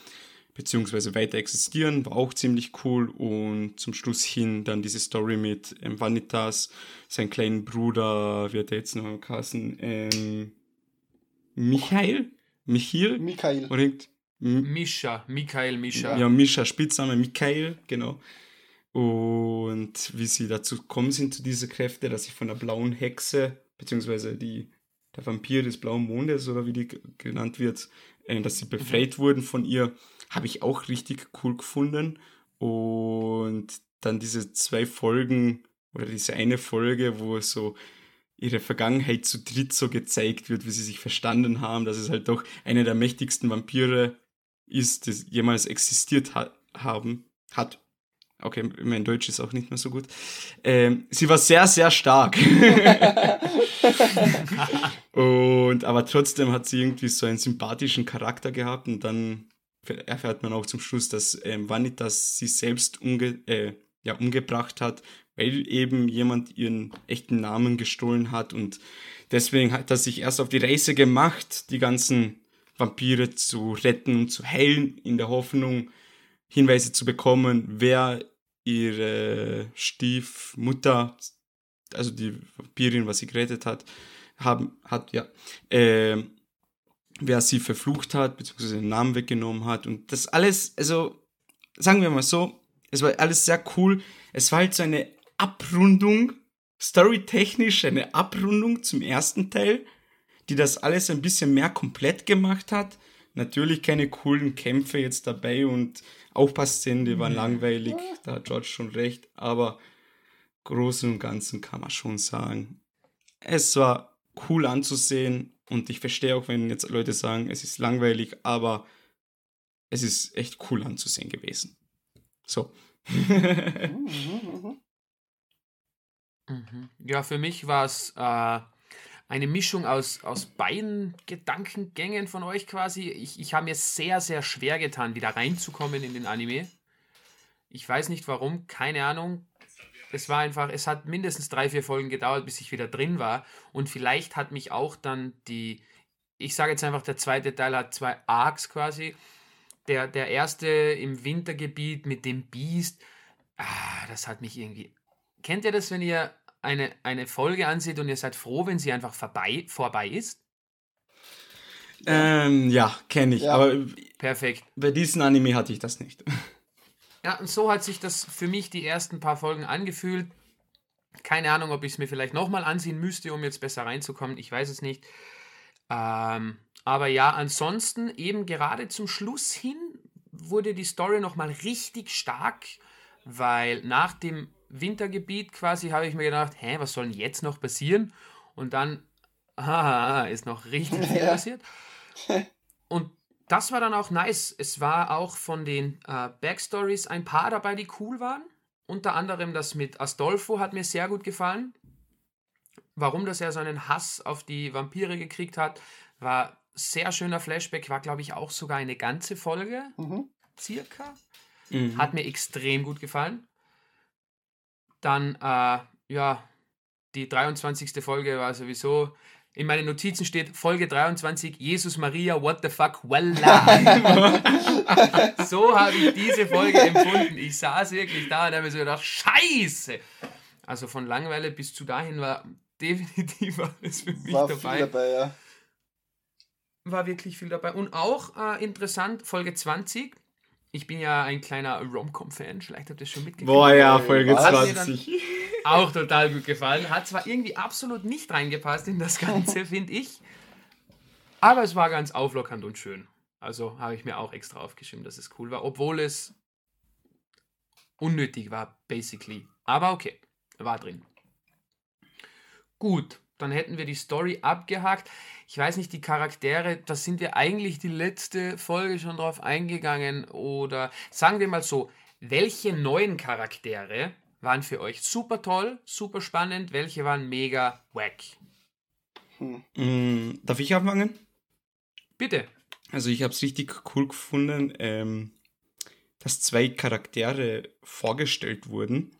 beziehungsweise weiter existieren, war auch ziemlich cool und zum Schluss hin dann diese Story mit ähm, Vanitas, sein kleinen Bruder, wird er jetzt noch heißen, ähm, Michael? Michael? Michael. Oder Mischa, Michael, Mischa. Ja, Mischa, Spitzname Michael, genau. Und wie sie dazu gekommen sind zu dieser Kräfte, dass sie von der blauen Hexe, beziehungsweise die, der Vampir des blauen Mondes oder wie die genannt wird, äh, dass sie befreit mhm. wurden von ihr habe ich auch richtig cool gefunden. Und dann diese zwei Folgen oder diese eine Folge, wo so ihre Vergangenheit zu dritt so gezeigt wird, wie sie sich verstanden haben, dass es halt doch eine der mächtigsten Vampire ist, die jemals existiert ha haben, hat. Okay, mein Deutsch ist auch nicht mehr so gut. Ähm, sie war sehr, sehr stark. und aber trotzdem hat sie irgendwie so einen sympathischen Charakter gehabt und dann erfährt man auch zum Schluss, dass ähm, Vanitas sie selbst umge äh, ja, umgebracht hat, weil eben jemand ihren echten Namen gestohlen hat und deswegen hat er sich erst auf die Reise gemacht, die ganzen Vampire zu retten und zu heilen, in der Hoffnung, Hinweise zu bekommen, wer ihre Stiefmutter, also die Vampirin, was sie gerettet hat, haben, hat, ja, äh, wer sie verflucht hat, beziehungsweise den Namen weggenommen hat. Und das alles, also sagen wir mal so, es war alles sehr cool. Es war halt so eine Abrundung, storytechnisch eine Abrundung zum ersten Teil, die das alles ein bisschen mehr komplett gemacht hat. Natürlich keine coolen Kämpfe jetzt dabei und Aufpassszenen, die waren mhm. langweilig, da hat George schon recht, aber Großen und Ganzen kann man schon sagen, es war cool anzusehen und ich verstehe auch, wenn jetzt Leute sagen, es ist langweilig, aber es ist echt cool anzusehen gewesen. So. Mhm. Ja, für mich war es äh, eine Mischung aus, aus beiden Gedankengängen von euch quasi. Ich, ich habe mir sehr, sehr schwer getan, wieder reinzukommen in den Anime. Ich weiß nicht warum, keine Ahnung. Es war einfach, es hat mindestens drei, vier Folgen gedauert, bis ich wieder drin war. Und vielleicht hat mich auch dann die, ich sage jetzt einfach, der zweite Teil hat zwei Arcs quasi der, der erste im Wintergebiet mit dem Biest, ah, das hat mich irgendwie. Kennt ihr das, wenn ihr eine, eine Folge ansieht und ihr seid froh, wenn sie einfach vorbei, vorbei ist? Ähm, ja, kenne ich. Ja. Aber Perfekt. Bei diesem Anime hatte ich das nicht. Ja, und so hat sich das für mich die ersten paar Folgen angefühlt. Keine Ahnung, ob ich es mir vielleicht nochmal ansehen müsste, um jetzt besser reinzukommen. Ich weiß es nicht. Ähm, aber ja, ansonsten eben gerade zum Schluss hin wurde die Story nochmal richtig stark, weil nach dem Wintergebiet quasi habe ich mir gedacht, hä, was soll denn jetzt noch passieren? Und dann, haha, ist noch richtig viel passiert. Und das war dann auch nice. Es war auch von den äh, Backstories ein paar dabei, die cool waren. Unter anderem das mit Astolfo hat mir sehr gut gefallen. Warum, dass er so einen Hass auf die Vampire gekriegt hat, war sehr schöner Flashback, war glaube ich auch sogar eine ganze Folge, mhm. circa. Mhm. Hat mir extrem gut gefallen. Dann, äh, ja, die 23. Folge war sowieso, in meinen Notizen steht Folge 23, Jesus Maria, what the fuck, voila. so habe ich diese Folge empfunden. Ich saß wirklich da und habe mir so gedacht, scheiße. Also von Langeweile bis zu dahin war definitiv alles für mich war dabei. Viel dabei ja war wirklich viel dabei. Und auch äh, interessant, Folge 20. Ich bin ja ein kleiner Rom-Com-Fan, vielleicht habt ihr es schon mitgekriegt. Boah, ja, Folge Was? 20. auch total gut gefallen. Hat zwar irgendwie absolut nicht reingepasst in das Ganze, finde ich. Aber es war ganz auflockernd und schön. Also habe ich mir auch extra aufgeschrieben, dass es cool war, obwohl es unnötig war, basically. Aber okay, war drin. Gut, dann hätten wir die Story abgehakt. Ich weiß nicht, die Charaktere, da sind wir eigentlich die letzte Folge schon drauf eingegangen. Oder sagen wir mal so, welche neuen Charaktere waren für euch super toll, super spannend, welche waren mega wack? Hm. Mm, darf ich anfangen? Bitte. Also ich habe es richtig cool gefunden, ähm, dass zwei Charaktere vorgestellt wurden.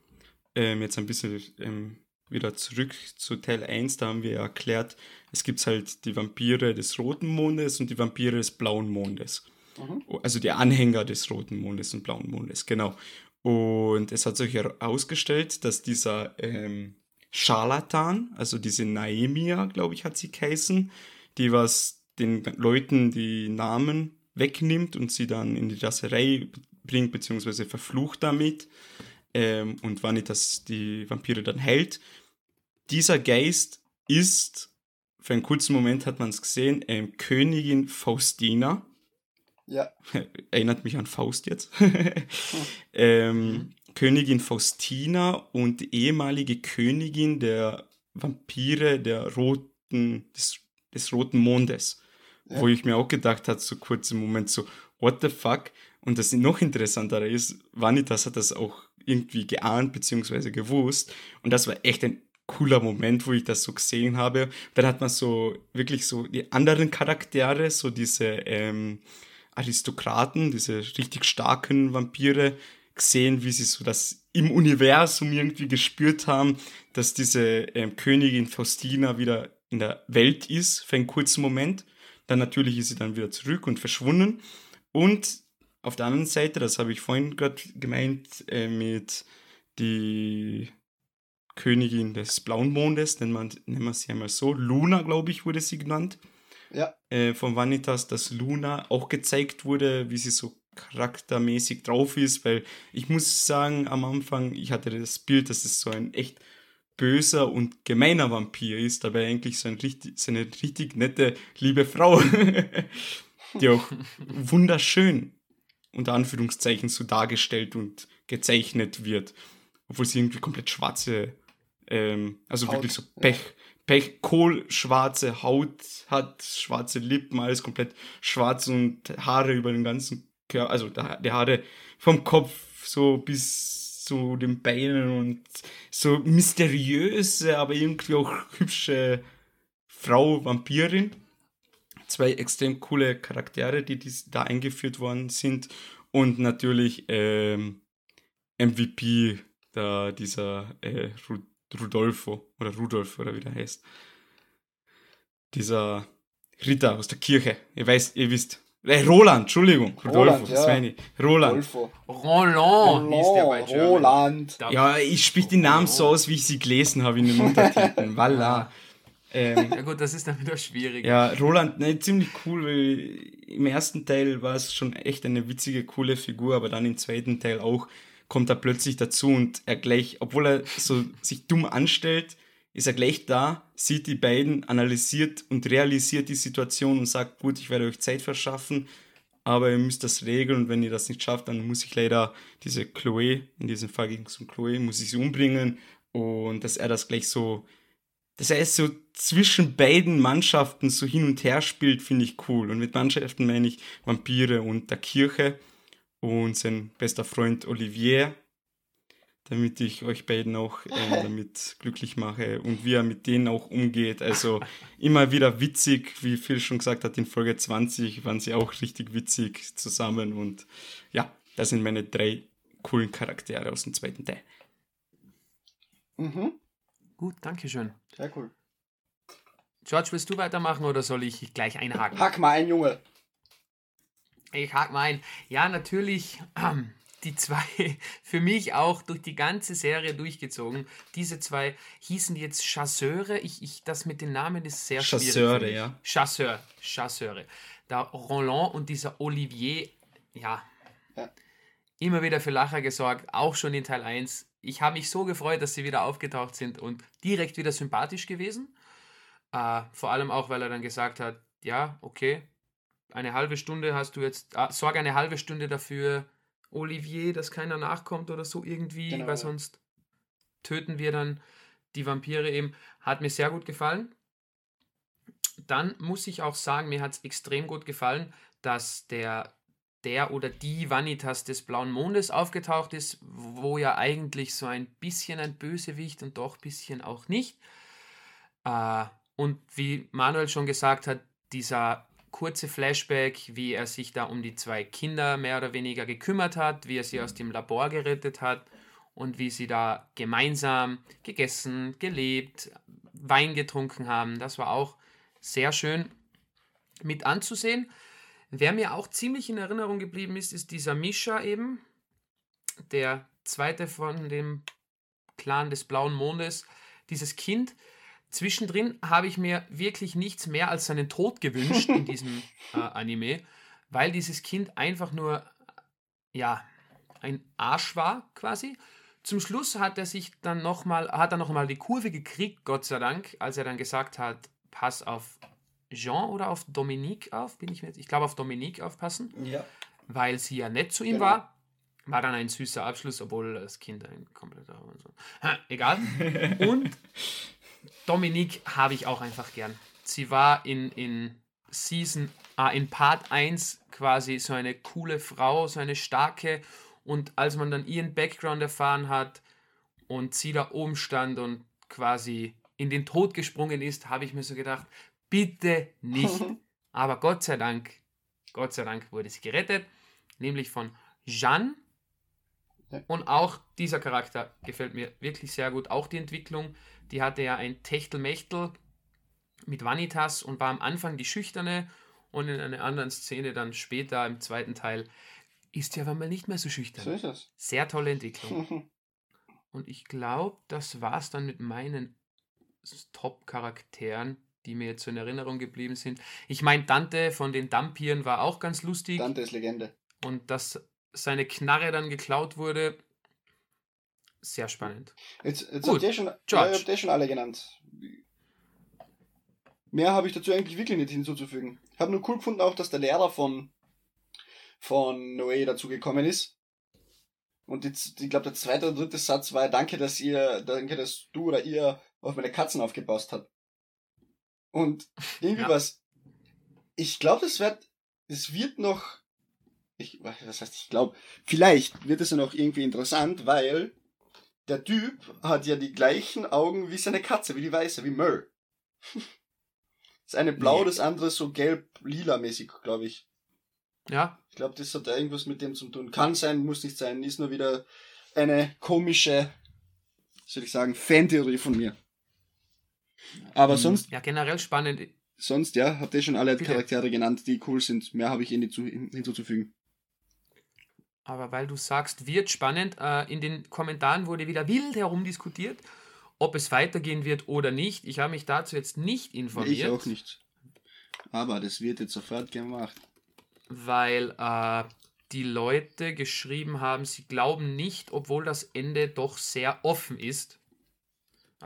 Ähm, jetzt ein bisschen ähm, wieder zurück zu Teil 1, da haben wir erklärt, es gibt halt die Vampire des roten Mondes und die Vampire des blauen Mondes. Mhm. Also die Anhänger des roten Mondes und blauen Mondes, genau. Und es hat sich herausgestellt, dass dieser ähm, Scharlatan, also diese Naemia, glaube ich, hat sie geheißen, die was den Leuten die Namen wegnimmt und sie dann in die Rasserei bringt, beziehungsweise verflucht damit ähm, und Vanitas die Vampire dann hält. Dieser Geist ist, für einen kurzen Moment hat man es gesehen, ähm, Königin Faustina. Ja. Erinnert mich an Faust jetzt. ähm, mhm. Königin Faustina und ehemalige Königin der Vampire der roten, des, des roten Mondes. Ja. Wo ich mir auch gedacht habe, so kurz im Moment so, what the fuck? Und das noch interessantere ist, Vanitas hat das auch irgendwie geahnt bzw. gewusst. Und das war echt ein cooler Moment, wo ich das so gesehen habe. Dann hat man so wirklich so die anderen Charaktere, so diese ähm, Aristokraten, diese richtig starken Vampire gesehen, wie sie so das im Universum irgendwie gespürt haben, dass diese ähm, Königin Faustina wieder in der Welt ist für einen kurzen Moment. Dann natürlich ist sie dann wieder zurück und verschwunden. Und auf der anderen Seite, das habe ich vorhin gerade gemeint, äh, mit die Königin des blauen Mondes, nennt man, nennt man sie einmal so. Luna, glaube ich, wurde sie genannt. Ja. Äh, von Vanitas, dass Luna auch gezeigt wurde, wie sie so charaktermäßig drauf ist, weil ich muss sagen, am Anfang, ich hatte das Bild, dass es so ein echt böser und gemeiner Vampir ist, dabei eigentlich so, ein richtig, so eine richtig nette, liebe Frau, die auch wunderschön unter Anführungszeichen so dargestellt und gezeichnet wird, obwohl sie irgendwie komplett schwarze, ähm, also Haut, wirklich so Pech, ja. Pech, kohlschwarze Haut hat, schwarze Lippen, alles komplett schwarz und Haare über den ganzen Körper, also die Haare vom Kopf so bis zu den Beinen und so mysteriöse, aber irgendwie auch hübsche Frau Vampirin. Zwei extrem coole Charaktere, die dies, da eingeführt worden sind. Und natürlich ähm, MVP, da dieser äh, Rudolfo oder Rudolf oder wie der heißt. Dieser Ritter aus der Kirche. Ihr, weißt, ihr wisst, äh, Roland, Entschuldigung. Roland, Rodolfo, ja. Roland. Roland, Roland hieß der bei German. Roland. Ja, ich sprich die Namen so aus, wie ich sie gelesen habe in den Untertiteln. Voila. Ähm, ja gut, das ist dann wieder schwierig. Ja, Roland, ne, ziemlich cool, weil im ersten Teil war es schon echt eine witzige, coole Figur, aber dann im zweiten Teil auch kommt er plötzlich dazu und er gleich, obwohl er so sich dumm anstellt, ist er gleich da, sieht die beiden, analysiert und realisiert die Situation und sagt, gut, ich werde euch Zeit verschaffen, aber ihr müsst das regeln und wenn ihr das nicht schafft, dann muss ich leider diese Chloe, in diesem Fall ging es um Chloe, muss ich sie umbringen und dass er das gleich so, dass er es so zwischen beiden Mannschaften so hin und her spielt, finde ich cool. Und mit Mannschaften meine ich Vampire und der Kirche und sein bester Freund Olivier, damit ich euch beiden auch äh, damit glücklich mache und wie er mit denen auch umgeht. Also immer wieder witzig, wie Phil schon gesagt hat, in Folge 20 waren sie auch richtig witzig zusammen und ja, das sind meine drei coolen Charaktere aus dem zweiten Teil. Mhm. Gut, danke schön. Sehr cool. George, willst du weitermachen oder soll ich gleich einhaken? Hack mal ein, Junge. Ich hake mal ein. Ja, natürlich. Ähm, die zwei für mich auch durch die ganze Serie durchgezogen. Diese zwei hießen jetzt Chasseure. Ich, ich, das mit den Namen ist sehr schwierig. Chasseure, ja. Chasseur, Chasseure. Da Roland und dieser Olivier, ja, ja, immer wieder für Lacher gesorgt, auch schon in Teil 1. Ich habe mich so gefreut, dass sie wieder aufgetaucht sind und direkt wieder sympathisch gewesen. Äh, vor allem auch, weil er dann gesagt hat, ja, okay, eine halbe Stunde hast du jetzt, äh, sorge eine halbe Stunde dafür, Olivier, dass keiner nachkommt oder so irgendwie, genau. weil sonst töten wir dann die Vampire eben. Hat mir sehr gut gefallen. Dann muss ich auch sagen, mir hat es extrem gut gefallen, dass der, der oder die Vanitas des Blauen Mondes aufgetaucht ist, wo ja eigentlich so ein bisschen ein Bösewicht und doch ein bisschen auch nicht. Äh, und wie Manuel schon gesagt hat, dieser kurze Flashback, wie er sich da um die zwei Kinder mehr oder weniger gekümmert hat, wie er sie aus dem Labor gerettet hat und wie sie da gemeinsam gegessen, gelebt, Wein getrunken haben. Das war auch sehr schön mit anzusehen. Wer mir auch ziemlich in Erinnerung geblieben ist, ist dieser Misha eben, der zweite von dem Clan des Blauen Mondes. Dieses Kind, Zwischendrin habe ich mir wirklich nichts mehr als seinen Tod gewünscht in diesem äh, Anime, weil dieses Kind einfach nur, ja, ein Arsch war quasi. Zum Schluss hat er sich dann nochmal, hat er nochmal die Kurve gekriegt, Gott sei Dank, als er dann gesagt hat, pass auf Jean oder auf Dominique auf, bin ich mir ich glaube auf Dominique aufpassen, ja. weil sie ja nett zu ihm genau. war. War dann ein süßer Abschluss, obwohl das Kind ein kompletter. So. Ha, egal. Und Dominique habe ich auch einfach gern. Sie war in, in Season, äh, in Part 1 quasi so eine coole Frau, so eine starke. Und als man dann ihren Background erfahren hat und sie da oben stand und quasi in den Tod gesprungen ist, habe ich mir so gedacht, bitte nicht. Aber Gott sei Dank, Gott sei Dank wurde sie gerettet, nämlich von Jeanne. Und auch dieser Charakter gefällt mir wirklich sehr gut. Auch die Entwicklung, die hatte ja ein Techtelmechtel mit Vanitas und war am Anfang die Schüchterne und in einer anderen Szene dann später im zweiten Teil ist ja aber mal nicht mehr so schüchtern. So ist es. Sehr tolle Entwicklung. Und ich glaube, das war es dann mit meinen Top-Charakteren, die mir jetzt so in Erinnerung geblieben sind. Ich meine, Dante von den Dampieren war auch ganz lustig. Dante ist Legende. Und dass seine Knarre dann geklaut wurde, sehr spannend. Jetzt, jetzt Gut, habt ihr schon, George. Ja, habt ihr schon alle genannt. Mehr habe ich dazu eigentlich wirklich nicht hinzuzufügen. Ich habe nur cool gefunden auch, dass der Lehrer von, von Noé dazugekommen ist. Und jetzt, ich glaube, der zweite oder dritte Satz war, danke, dass ihr, danke, dass du oder ihr auf meine Katzen aufgepasst habt. Und irgendwie ja. was, ich glaube, es wird, es wird noch, ich, was heißt, ich glaube, vielleicht wird es ja noch irgendwie interessant, weil der Typ hat ja die gleichen Augen wie seine Katze, wie die weiße, wie Merl. das eine blau, nee. das andere so gelb-lila mäßig, glaube ich. Ja. Ich glaube, das hat irgendwas mit dem zu tun. Kann sein, muss nicht sein, ist nur wieder eine komische, soll ich sagen, Fantheorie von mir. Aber mhm. sonst. Ja, generell spannend. Sonst, ja, habt ihr schon alle Bitte. Charaktere genannt, die cool sind. Mehr habe ich eh nicht hinzuzufügen. Aber weil du sagst, wird spannend, äh, in den Kommentaren wurde wieder wild herumdiskutiert, ob es weitergehen wird oder nicht. Ich habe mich dazu jetzt nicht informiert. Ich auch nicht. Aber das wird jetzt sofort gemacht. Weil äh, die Leute geschrieben haben, sie glauben nicht, obwohl das Ende doch sehr offen ist.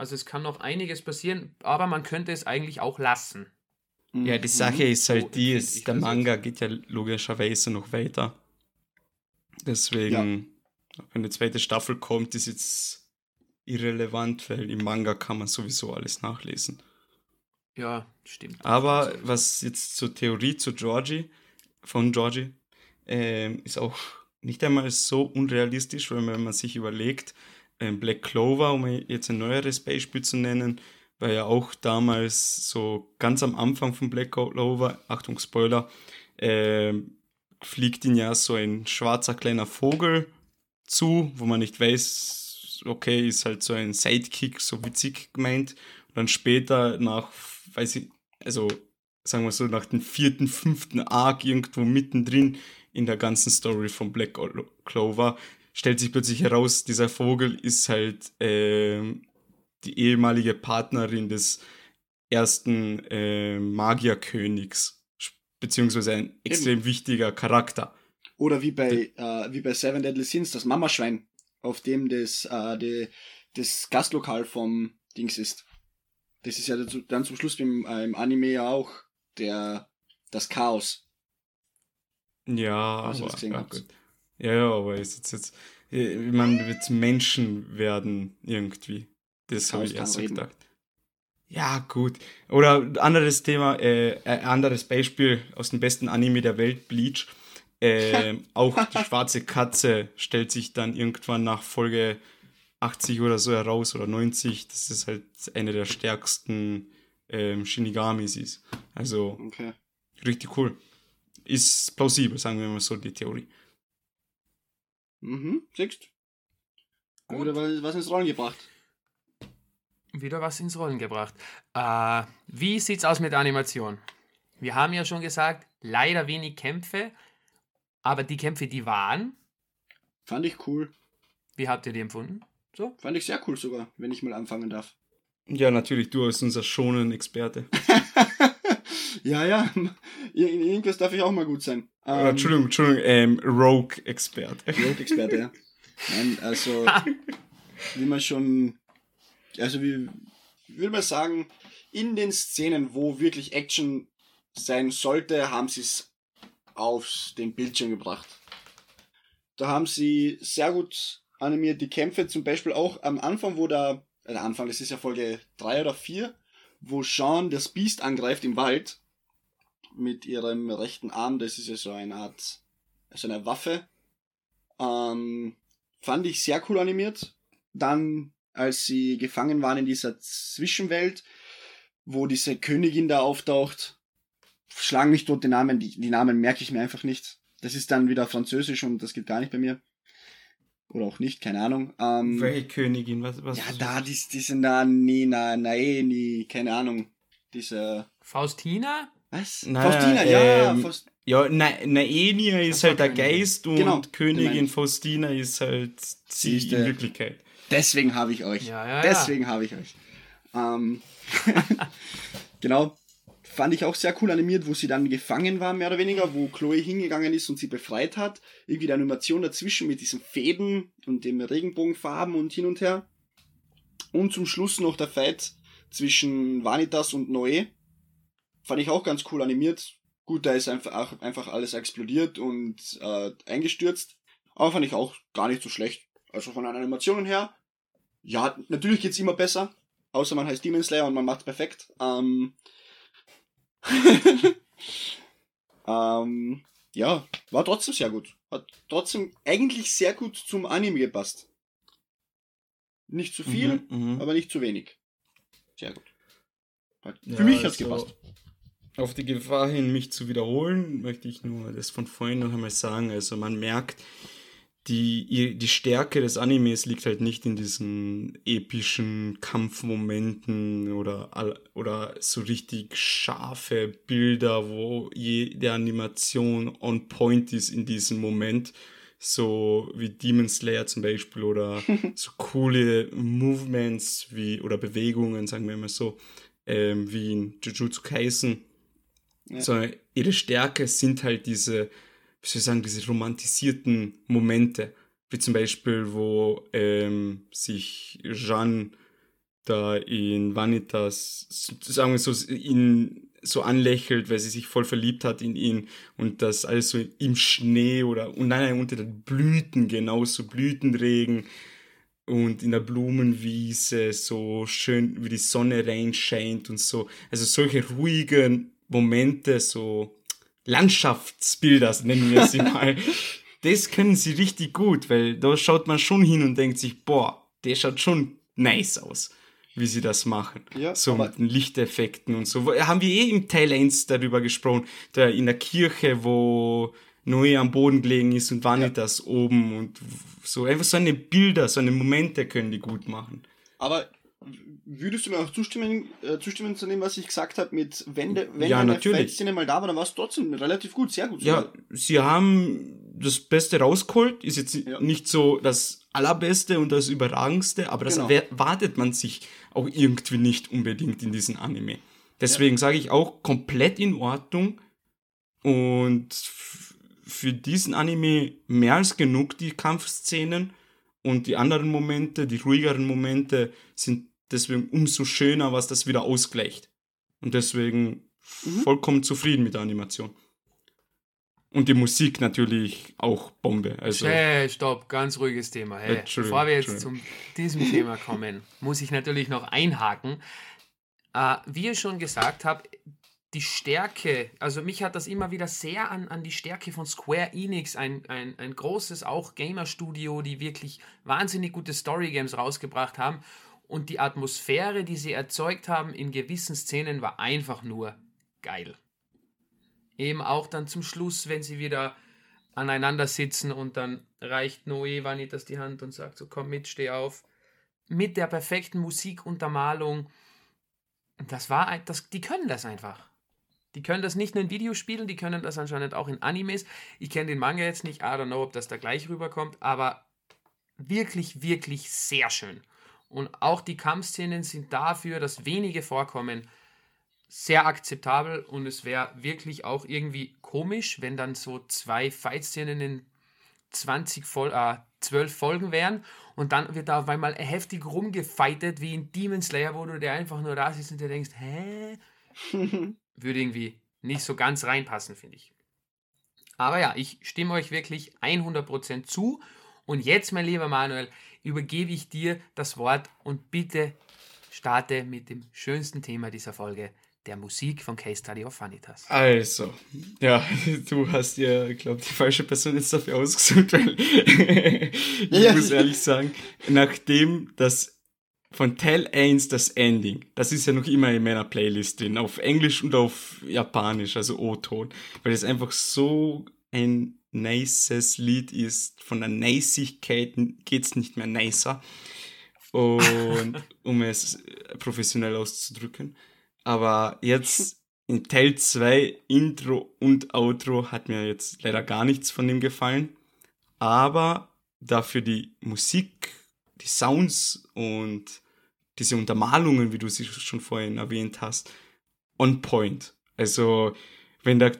Also es kann noch einiges passieren, aber man könnte es eigentlich auch lassen. Ja, die Sache mhm. ist halt die, ist, der Manga geht ja logischerweise noch weiter. Deswegen, ja. wenn die zweite Staffel kommt, ist jetzt irrelevant, weil im Manga kann man sowieso alles nachlesen. Ja, stimmt. Aber was jetzt zur Theorie zu Georgie, von Georgie, äh, ist auch nicht einmal so unrealistisch, weil wenn man sich überlegt, Black Clover, um jetzt ein neueres Beispiel zu nennen, war ja auch damals so ganz am Anfang von Black Clover, Achtung Spoiler, äh, fliegt ihn ja so ein schwarzer kleiner Vogel zu, wo man nicht weiß, okay, ist halt so ein Sidekick, so witzig gemeint. Und dann später nach, weiß ich, also sagen wir so, nach dem vierten, fünften Arc irgendwo mittendrin in der ganzen Story von Black Clover stellt sich plötzlich heraus, dieser Vogel ist halt äh, die ehemalige Partnerin des ersten äh, Magierkönigs beziehungsweise ein extrem Eben. wichtiger Charakter. Oder wie bei, äh, wie bei Seven Deadly Sins, das Mamaschwein, auf dem das, äh, die, das Gastlokal vom Dings ist. Das ist ja dann zum Schluss im, äh, im Anime ja auch der, das Chaos. Ja, aber, ja, gut. Ja, ja, aber ist jetzt, jetzt man wird Menschen werden irgendwie. Das habe ich erst so gedacht. Ja, gut. Oder anderes Thema, äh, äh, anderes Beispiel aus dem besten Anime der Welt, Bleach. Äh, auch die schwarze Katze stellt sich dann irgendwann nach Folge 80 oder so heraus oder 90, dass es halt eine der stärksten ähm, Shinigamis ist. Also okay. richtig cool. Ist plausibel, sagen wir mal so, die Theorie. Mhm, siehst. Gut. was ins Rollen gebracht wieder was ins Rollen gebracht. Äh, wie sieht's aus mit der Animation? Wir haben ja schon gesagt, leider wenig Kämpfe, aber die Kämpfe, die waren. Fand ich cool. Wie habt ihr die empfunden? So? Fand ich sehr cool sogar, wenn ich mal anfangen darf. Ja, natürlich, du als unser schonen Experte. ja, ja, irgendwas darf ich auch mal gut sein. Ähm, Entschuldigung, Entschuldigung, ähm, Rogue-Experte. Rogue-Experte, ja. Nein, also, wie man schon also wie würde man sagen, in den Szenen, wo wirklich Action sein sollte, haben sie es auf den Bildschirm gebracht. Da haben sie sehr gut animiert die Kämpfe, zum Beispiel auch am Anfang, wo der, äh, Anfang, das ist ja Folge 3 oder 4, wo Sean das Biest angreift im Wald mit ihrem rechten Arm, das ist ja so eine Art, so eine Waffe. Ähm, fand ich sehr cool animiert. Dann als sie gefangen waren in dieser Zwischenwelt, wo diese Königin da auftaucht. Schlagen mich dort die Namen, die, die Namen merke ich mir einfach nicht. Das ist dann wieder Französisch und das geht gar nicht bei mir. Oder auch nicht, keine Ahnung. Ähm, Welche Königin? Was, was, ja, was, da, die, die sind da, Nina, Naeni, keine Ahnung. Diese. Faustina? Was? Na, Faustina, ja. Ähm, Faust ja, Na Naenia ist halt der Geist und genau, Königin Faustina ist halt sie in Wirklichkeit. Deswegen habe ich euch. Ja, ja, Deswegen ja. habe ich euch. Ähm, genau. Fand ich auch sehr cool animiert, wo sie dann gefangen war, mehr oder weniger, wo Chloe hingegangen ist und sie befreit hat. Irgendwie die Animation dazwischen mit diesen Fäden und dem Regenbogenfarben und hin und her. Und zum Schluss noch der Fight zwischen Vanitas und Noé. Fand ich auch ganz cool animiert. Gut, da ist einfach, einfach alles explodiert und äh, eingestürzt. Aber fand ich auch gar nicht so schlecht. Also von den Animationen her. Ja, natürlich geht's immer besser. Außer man heißt Demon Slayer und man macht's perfekt. Ähm, ähm, ja, war trotzdem sehr gut. Hat trotzdem eigentlich sehr gut zum Anime gepasst. Nicht zu viel, mhm, mhm. aber nicht zu wenig. Sehr gut. Hat, für ja, mich hat's also, gepasst. Auf die Gefahr hin, mich zu wiederholen, möchte ich nur das von vorhin noch einmal sagen. Also man merkt, die, die Stärke des Animes liegt halt nicht in diesen epischen Kampfmomenten oder, oder so richtig scharfe Bilder, wo jede Animation on point ist in diesem Moment. So wie Demon Slayer zum Beispiel oder so coole Movements wie oder Bewegungen, sagen wir mal so, ähm, wie in Jujutsu Kaisen. Ja. So, ihre Stärke sind halt diese wie soll ich sagen, diese romantisierten Momente, wie zum Beispiel, wo ähm, sich Jeanne da in Vanitas, sagen wir so, ihn so anlächelt, weil sie sich voll verliebt hat in ihn und das alles so im Schnee oder und nein, nein, unter den Blüten genauso Blütenregen und in der Blumenwiese so schön wie die Sonne reinscheint und so. Also solche ruhigen Momente so Landschaftsbilder, nennen wir sie mal. das können sie richtig gut, weil da schaut man schon hin und denkt sich, boah, der schaut schon nice aus, wie sie das machen. Ja, so mit den Lichteffekten und so. Haben wir eh im Teil 1 darüber gesprochen, da in der Kirche, wo Noé am Boden gelegen ist und Vanitas ja. oben und so. Einfach so eine Bilder, so eine Momente können die gut machen. Aber Würdest du mir auch zustimmen, äh, zustimmen zu dem, was ich gesagt habe, mit wenn, de, wenn ja, eine Feldszene mal da war, dann war es trotzdem relativ gut, sehr gut. Ja, sie haben das Beste rausgeholt, ist jetzt ja. nicht so das Allerbeste und das Überragendste, aber das genau. wartet man sich auch irgendwie nicht unbedingt in diesem Anime. Deswegen ja. sage ich auch komplett in Ordnung und für diesen Anime mehr als genug die Kampfszenen und die anderen Momente, die ruhigeren Momente sind deswegen umso schöner, was das wieder ausgleicht. Und deswegen mhm. vollkommen zufrieden mit der Animation. Und die Musik natürlich auch Bombe. Also hey, stopp, ganz ruhiges Thema. Hey, bevor wir jetzt zu diesem Thema kommen, muss ich natürlich noch einhaken. Äh, wie ihr schon gesagt habt, die Stärke, also mich hat das immer wieder sehr an, an die Stärke von Square Enix, ein, ein, ein großes auch Gamer-Studio, die wirklich wahnsinnig gute Story-Games rausgebracht haben und die Atmosphäre, die sie erzeugt haben in gewissen Szenen, war einfach nur geil. Eben auch dann zum Schluss, wenn sie wieder aneinander sitzen und dann reicht Noé Vanitas die Hand und sagt so, komm mit, steh auf. Mit der perfekten Musikuntermalung. Das war, das, die können das einfach. Die können das nicht nur in Videospielen, die können das anscheinend auch in Animes. Ich kenne den Manga jetzt nicht, I don't know, ob das da gleich rüberkommt, aber wirklich, wirklich sehr schön. Und auch die Kampfszenen sind dafür, dass wenige vorkommen, sehr akzeptabel und es wäre wirklich auch irgendwie komisch, wenn dann so zwei Fight-Szenen in 20 Vol äh, 12 Folgen wären und dann wird da auf einmal heftig rumgefightet wie in Demon Slayer, wo du dir einfach nur da sitzt und dir denkst, hä? Würde irgendwie nicht so ganz reinpassen, finde ich. Aber ja, ich stimme euch wirklich 100% zu. Und jetzt, mein lieber Manuel, übergebe ich dir das Wort und bitte starte mit dem schönsten Thema dieser Folge, der Musik von Case Study of Vanitas. Also, ja, du hast ja, glaube die falsche Person jetzt dafür ausgesucht, weil ich ja. muss ehrlich sagen, nachdem das von Teil 1 das Ending, das ist ja noch immer in meiner Playlist drin, auf Englisch und auf Japanisch, also O-Ton, weil es einfach so ein nices Lied ist. Von der Niceigkeit geht es nicht mehr nicer. Und um es professionell auszudrücken. Aber jetzt in Teil 2, Intro und Outro, hat mir jetzt leider gar nichts von dem gefallen. Aber dafür die Musik, die Sounds und diese Untermalungen, wie du sie schon vorhin erwähnt hast, on point. Also, wenn da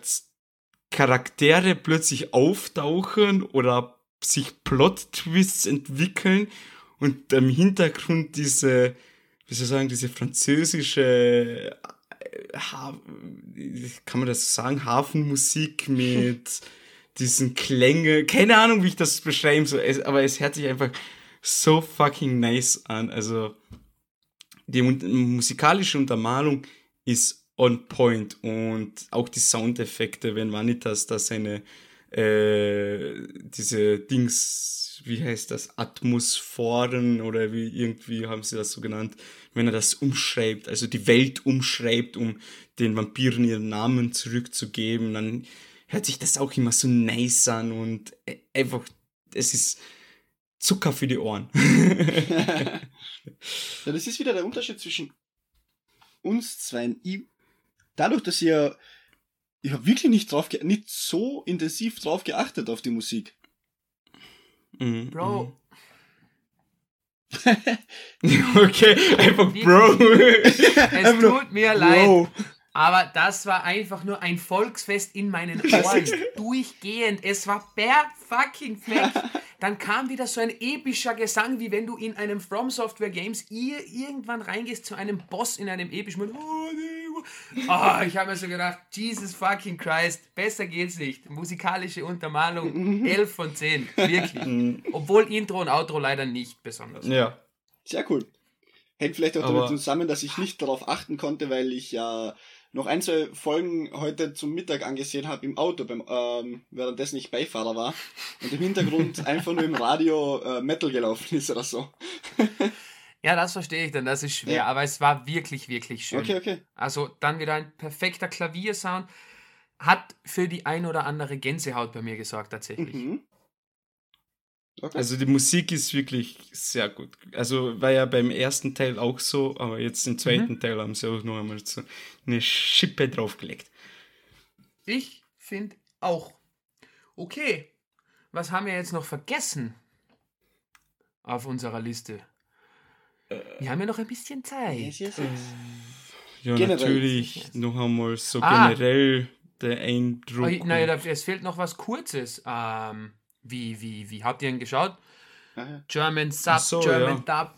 Charaktere plötzlich auftauchen oder sich Plot-Twists entwickeln und im Hintergrund diese, wie soll ich sagen, diese französische, äh, kann man das sagen, Hafenmusik mit diesen Klänge, keine Ahnung, wie ich das beschreiben soll, aber es hört sich einfach so fucking nice an. Also die musikalische Untermalung ist on point und auch die Soundeffekte, wenn Vanitas da seine äh, diese Dings, wie heißt das, Atmosphären oder wie irgendwie haben sie das so genannt, wenn er das umschreibt, also die Welt umschreibt, um den Vampiren ihren Namen zurückzugeben, dann hört sich das auch immer so nice an und äh, einfach, es ist Zucker für die Ohren. ja, das ist wieder der Unterschied zwischen uns zwei. Ich, dadurch, dass ihr ich habe wirklich nicht drauf nicht so intensiv drauf geachtet auf die Musik. Mhm. Bro. okay, einfach Bro. es tut mir leid. Aber das war einfach nur ein Volksfest in meinen Ohren. Durchgehend. Es war per fucking Fleck. Dann kam wieder so ein epischer Gesang, wie wenn du in einem From Software Games ihr irgendwann reingehst zu einem Boss in einem epischen. Oh, ich habe mir so gedacht, Jesus fucking Christ, besser geht's nicht. Musikalische Untermalung 11 von 10. Wirklich. Obwohl Intro und Outro leider nicht besonders. Ja. Sehr cool. Hängt vielleicht auch damit zusammen, dass ich nicht darauf achten konnte, weil ich ja noch ein, zwei Folgen heute zum Mittag angesehen habe im Auto, beim, ähm, währenddessen ich Beifahrer war und im Hintergrund einfach nur im Radio äh, Metal gelaufen ist oder so. ja, das verstehe ich dann, das ist schwer, ja. aber es war wirklich, wirklich schön. Okay, okay. Also dann wieder ein perfekter Klaviersound. Hat für die ein oder andere Gänsehaut bei mir gesorgt, tatsächlich. Mhm. Okay. Also die Musik ist wirklich sehr gut. Also war ja beim ersten Teil auch so, aber jetzt im zweiten mhm. Teil haben sie auch noch einmal so eine Schippe draufgelegt. Ich finde auch. Okay, was haben wir jetzt noch vergessen auf unserer Liste? Wir haben ja noch ein bisschen Zeit. Yes, yes, yes. Ja, generell. natürlich noch einmal so ah. generell der Eindruck. Oh, nein, es fehlt noch was Kurzes. Ähm, wie, wie, wie habt ihr ihn geschaut? Aha. German Sub, so, German ja. Dub.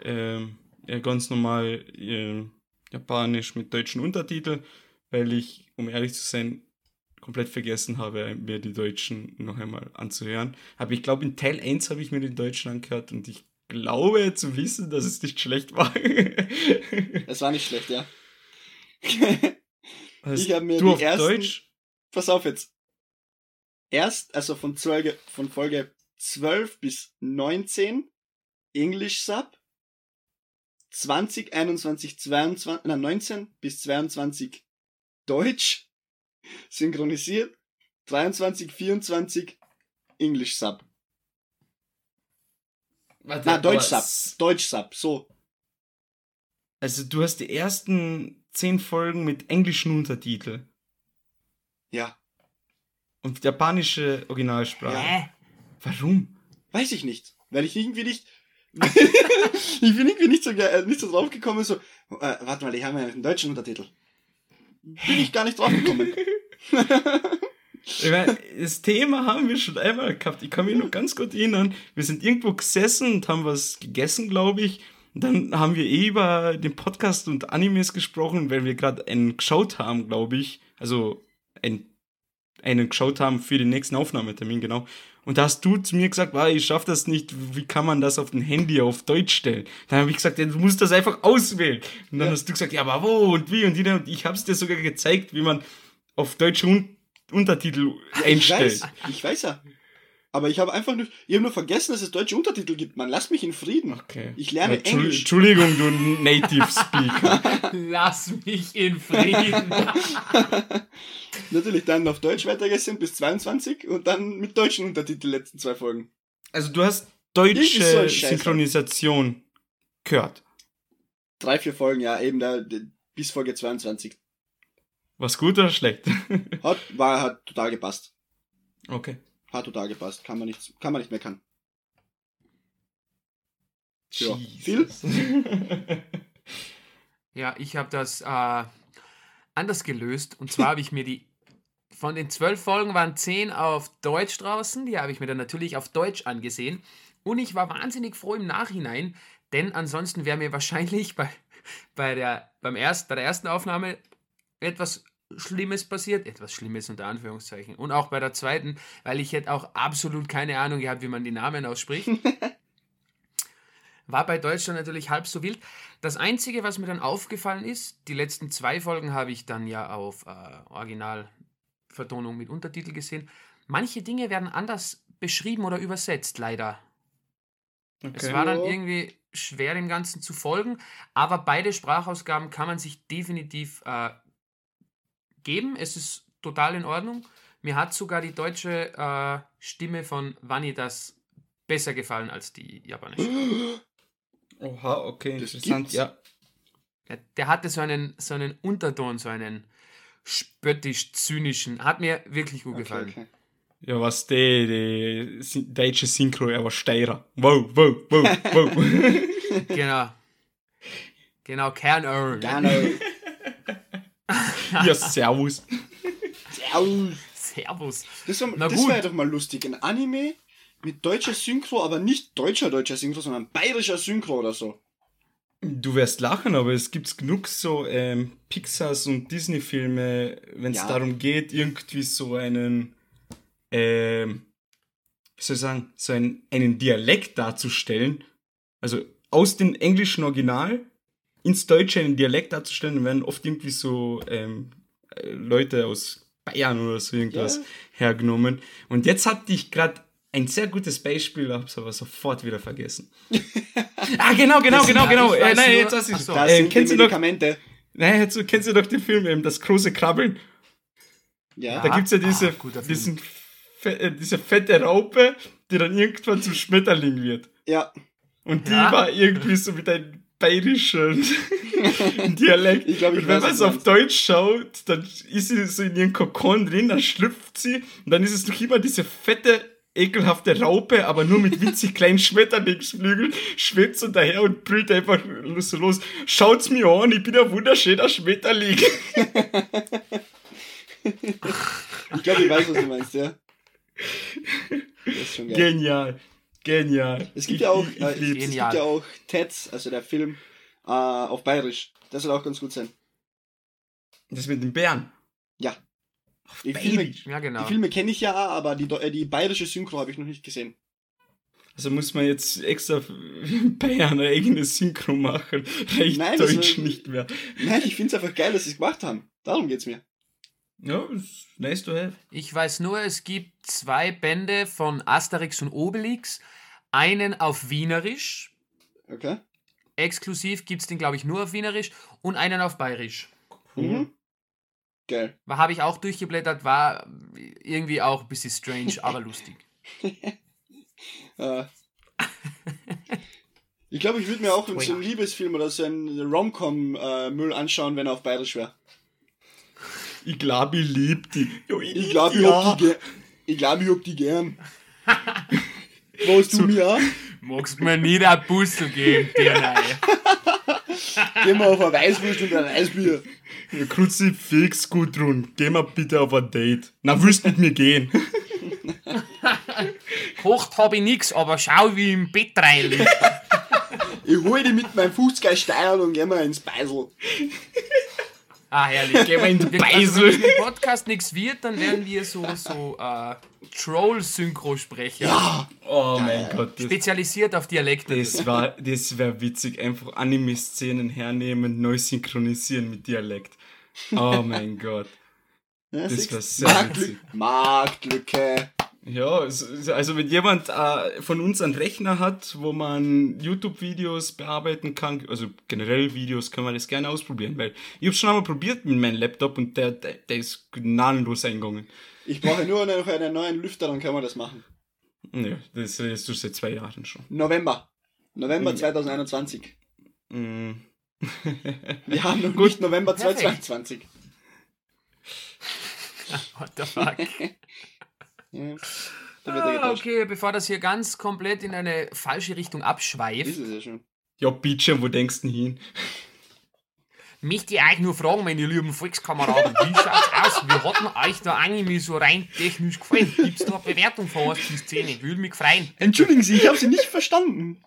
Ähm, ja, ganz normal äh, Japanisch mit deutschen Untertitel, weil ich, um ehrlich zu sein, komplett vergessen habe, mir die Deutschen noch einmal anzuhören. Aber ich glaube, in Teil 1 habe ich mir den Deutschen angehört und ich glaube zu wissen, dass es nicht schlecht war. es war nicht schlecht, ja. ich habe mir die ersten... Deutsch? Pass auf jetzt erst, also von, Folge, von Folge 12 bis 19 English Sub, 20, 21, 22, nein, 19 bis 22 Deutsch synchronisiert, 23, 24 English Sub. Warte, Na, Deutsch Sub, Deutsch Sub, so. Also du hast die ersten 10 Folgen mit englischen Untertitel. Ja. Und japanische Originalsprache. Hä? Warum? Weiß ich nicht. Weil ich irgendwie nicht. ich bin irgendwie nicht so, nicht so drauf gekommen, so, äh, warte mal, ich habe ja einen deutschen Untertitel. Bin ich gar nicht drauf gekommen. ich meine, das Thema haben wir schon einmal gehabt. Ich kann mich noch ganz gut erinnern. Wir sind irgendwo gesessen und haben was gegessen, glaube ich. Und dann haben wir eh über den Podcast und Animes gesprochen, weil wir gerade einen geschaut haben, glaube ich. Also ein einen geschaut haben für den nächsten Aufnahmetermin, genau. Und da hast du zu mir gesagt, ah, ich schaffe das nicht, wie kann man das auf dem Handy auf Deutsch stellen? Dann habe ich gesagt, ja, du musst das einfach auswählen. Und dann ja. hast du gesagt, ja, aber wo und wie und wie. Und ich habe es dir sogar gezeigt, wie man auf deutsche Un Untertitel einstellt. Ich weiß, ich weiß ja. Aber ich habe einfach nur, ich habe nur vergessen, dass es deutsche Untertitel gibt. Man, lass mich in Frieden. Okay. Ich lerne ja, Englisch. Entschuldigung, du Native Speaker. lass mich in Frieden. Natürlich dann auf Deutsch weitergesendet bis 22 und dann mit deutschen Untertiteln die letzten zwei Folgen. Also du hast deutsche Synchronisation gehört. Drei, vier Folgen, ja, eben da bis Folge 22. Was gut oder schlecht? hat, war, hat total gepasst. Okay. Hat total gepasst. Kann man nicht, kann man nicht meckern. Ja. Phil? ja, ich habe das äh, anders gelöst. Und zwar habe ich mir die von den zwölf Folgen waren zehn auf Deutsch draußen. Die habe ich mir dann natürlich auf Deutsch angesehen. Und ich war wahnsinnig froh im Nachhinein, denn ansonsten wäre mir wahrscheinlich bei, bei, der, beim erst, bei der ersten Aufnahme etwas Schlimmes passiert. Etwas Schlimmes unter Anführungszeichen. Und auch bei der zweiten, weil ich hätte auch absolut keine Ahnung gehabt, wie man die Namen ausspricht. War bei Deutschland natürlich halb so wild. Das Einzige, was mir dann aufgefallen ist, die letzten zwei Folgen habe ich dann ja auf äh, Originalvertonung mit Untertitel gesehen. Manche Dinge werden anders beschrieben oder übersetzt, leider. Okay. Es war dann irgendwie schwer, dem Ganzen zu folgen, aber beide Sprachausgaben kann man sich definitiv äh, geben. Es ist total in Ordnung. Mir hat sogar die deutsche äh, Stimme von Vanitas besser gefallen als die japanische. Oha, okay, das interessant, ja. Der, der, hatte so einen, so einen Unterton, so einen spöttisch-zynischen. Hat mir wirklich gut okay, gefallen. Okay. Ja, was der, der deutsche Synchro, er war Steirer. Wow, wow, wow, wow. genau. Genau, Kernöl. Kernöl. ja, servus. Servus. Servus. Das, das wäre doch mal lustig. Ein Anime mit deutscher Synchro, aber nicht deutscher deutscher Synchro, sondern bayerischer Synchro oder so. Du wirst lachen, aber es gibt genug so ähm, Pixars und Disney-Filme, wenn es ja. darum geht, irgendwie so einen, ähm, wie soll ich sagen, so einen, einen Dialekt darzustellen. Also aus dem englischen Original ins Deutsche einen Dialekt darzustellen, werden oft irgendwie so ähm, äh, Leute aus Bayern oder so irgendwas ja. hergenommen. Und jetzt hatte ich gerade ein sehr gutes Beispiel, hab's aber sofort wieder vergessen. ah, genau, genau, das genau, genau. Äh, nein, jetzt hast du so. Das äh, kennst du noch, nein, jetzt, kennst du doch den Film, eben, das große Krabbeln? Ja. Da gibt's ja diese, ah, diesen, äh, diese fette Raupe, die dann irgendwann zum Schmetterling wird. Ja. Und die ja. war irgendwie so mit einem bayerischen Dialekt. Ich glaub, ich und wenn man es auf Deutsch schaut, dann ist sie so in ihren Kokon drin, dann schlüpft sie und dann ist es noch immer diese fette ekelhafte Raupe, aber nur mit winzig kleinen Schmetterlingsflügeln, schwebt so daher und brüllt einfach so los. Schaut's mir an, ich bin ein wunderschöner Schmetterling. ich glaube, ich weiß, was du meinst, ja. Genial. Genial. Es gibt, ich, ja auch, äh, es, gibt ja auch Teds, also der Film, äh, auf Bayerisch. Das soll auch ganz gut sein. Das mit den Bären? Ja. Die Filme, ja, genau. die Filme kenne ich ja, aber die, äh, die bayerische Synchro habe ich noch nicht gesehen. Also muss man jetzt extra Bayern eine eigene Synchro machen. Reicht Nein, Deutsch war, nicht mehr. Nein, ich finde es einfach geil, dass sie es gemacht haben. Darum geht es mir. Ja, nice to have. Ich weiß nur, es gibt zwei Bände von Asterix und Obelix. Einen auf Wienerisch. Okay. Exklusiv gibt es den, glaube ich, nur auf Wienerisch. Und einen auf Bayerisch. Mhm. Geil. Habe ich auch durchgeblättert, war irgendwie auch ein bisschen strange, aber lustig. uh. Ich glaube, ich würde mir auch oh, so einen Liebesfilm oder so einen Rom-Com-Müll anschauen, wenn er auf Bayerisch wäre. Ich glaube, ich liebe die. Jo, ich, ich glaube, ich, hab die ich, glaub, ich hab die gern. Was du mir auch? Magst mir nicht ein Bussel geben, dir nein. Gehen wir auf ein Weißwurst und ein Weißbier. Kruzifix, Gudrun, geh mal bitte auf ein Date. Na, willst mit mir gehen? Kocht habe ich nix, aber schau, wie ich im Bett rein Ich hol dich mit meinem 50er Steier und gehen wir ins Beisel. Ah, herrlich. Gehen wir ins Beisel. Also, wenn im Podcast nichts wird, dann werden wir so, so äh, Troll-Synchrosprecher. Ja! Oh mein Gott. Spezialisiert auf Dialekte. Das, das wäre witzig. Einfach Anime-Szenen hernehmen, neu synchronisieren mit Dialekt. Oh mein Gott. Ja, das wäre sehr Marktlücke. Marktlücke. Ja, also wenn jemand äh, von uns einen Rechner hat, wo man YouTube-Videos bearbeiten kann, also generell Videos, kann man das gerne ausprobieren, weil ich habe schon einmal probiert mit meinem Laptop und der, der, der ist gnadenlos eingegangen. Ich brauche nur noch einen neuen Lüfter, dann können wir das machen. Ja, das ist du seit zwei Jahren schon. November. November mhm. 2021. Mhm. wir haben noch Gut. nicht November Perfekt. 2022. What the fuck? ja. ah, okay, bevor das hier ganz komplett in eine falsche Richtung abschweift. Ist es ja schon. Ja, bitte, wo denkst du hin? Möchte ich euch nur fragen, meine lieben Volkskameraden, wie schaut's aus? Wie hat denn euch der Anime so rein technisch gefallen? Gibt's da eine Bewertung von 1 bis 10? Würde mich freuen. Entschuldigen Sie, ich habe Sie nicht verstanden.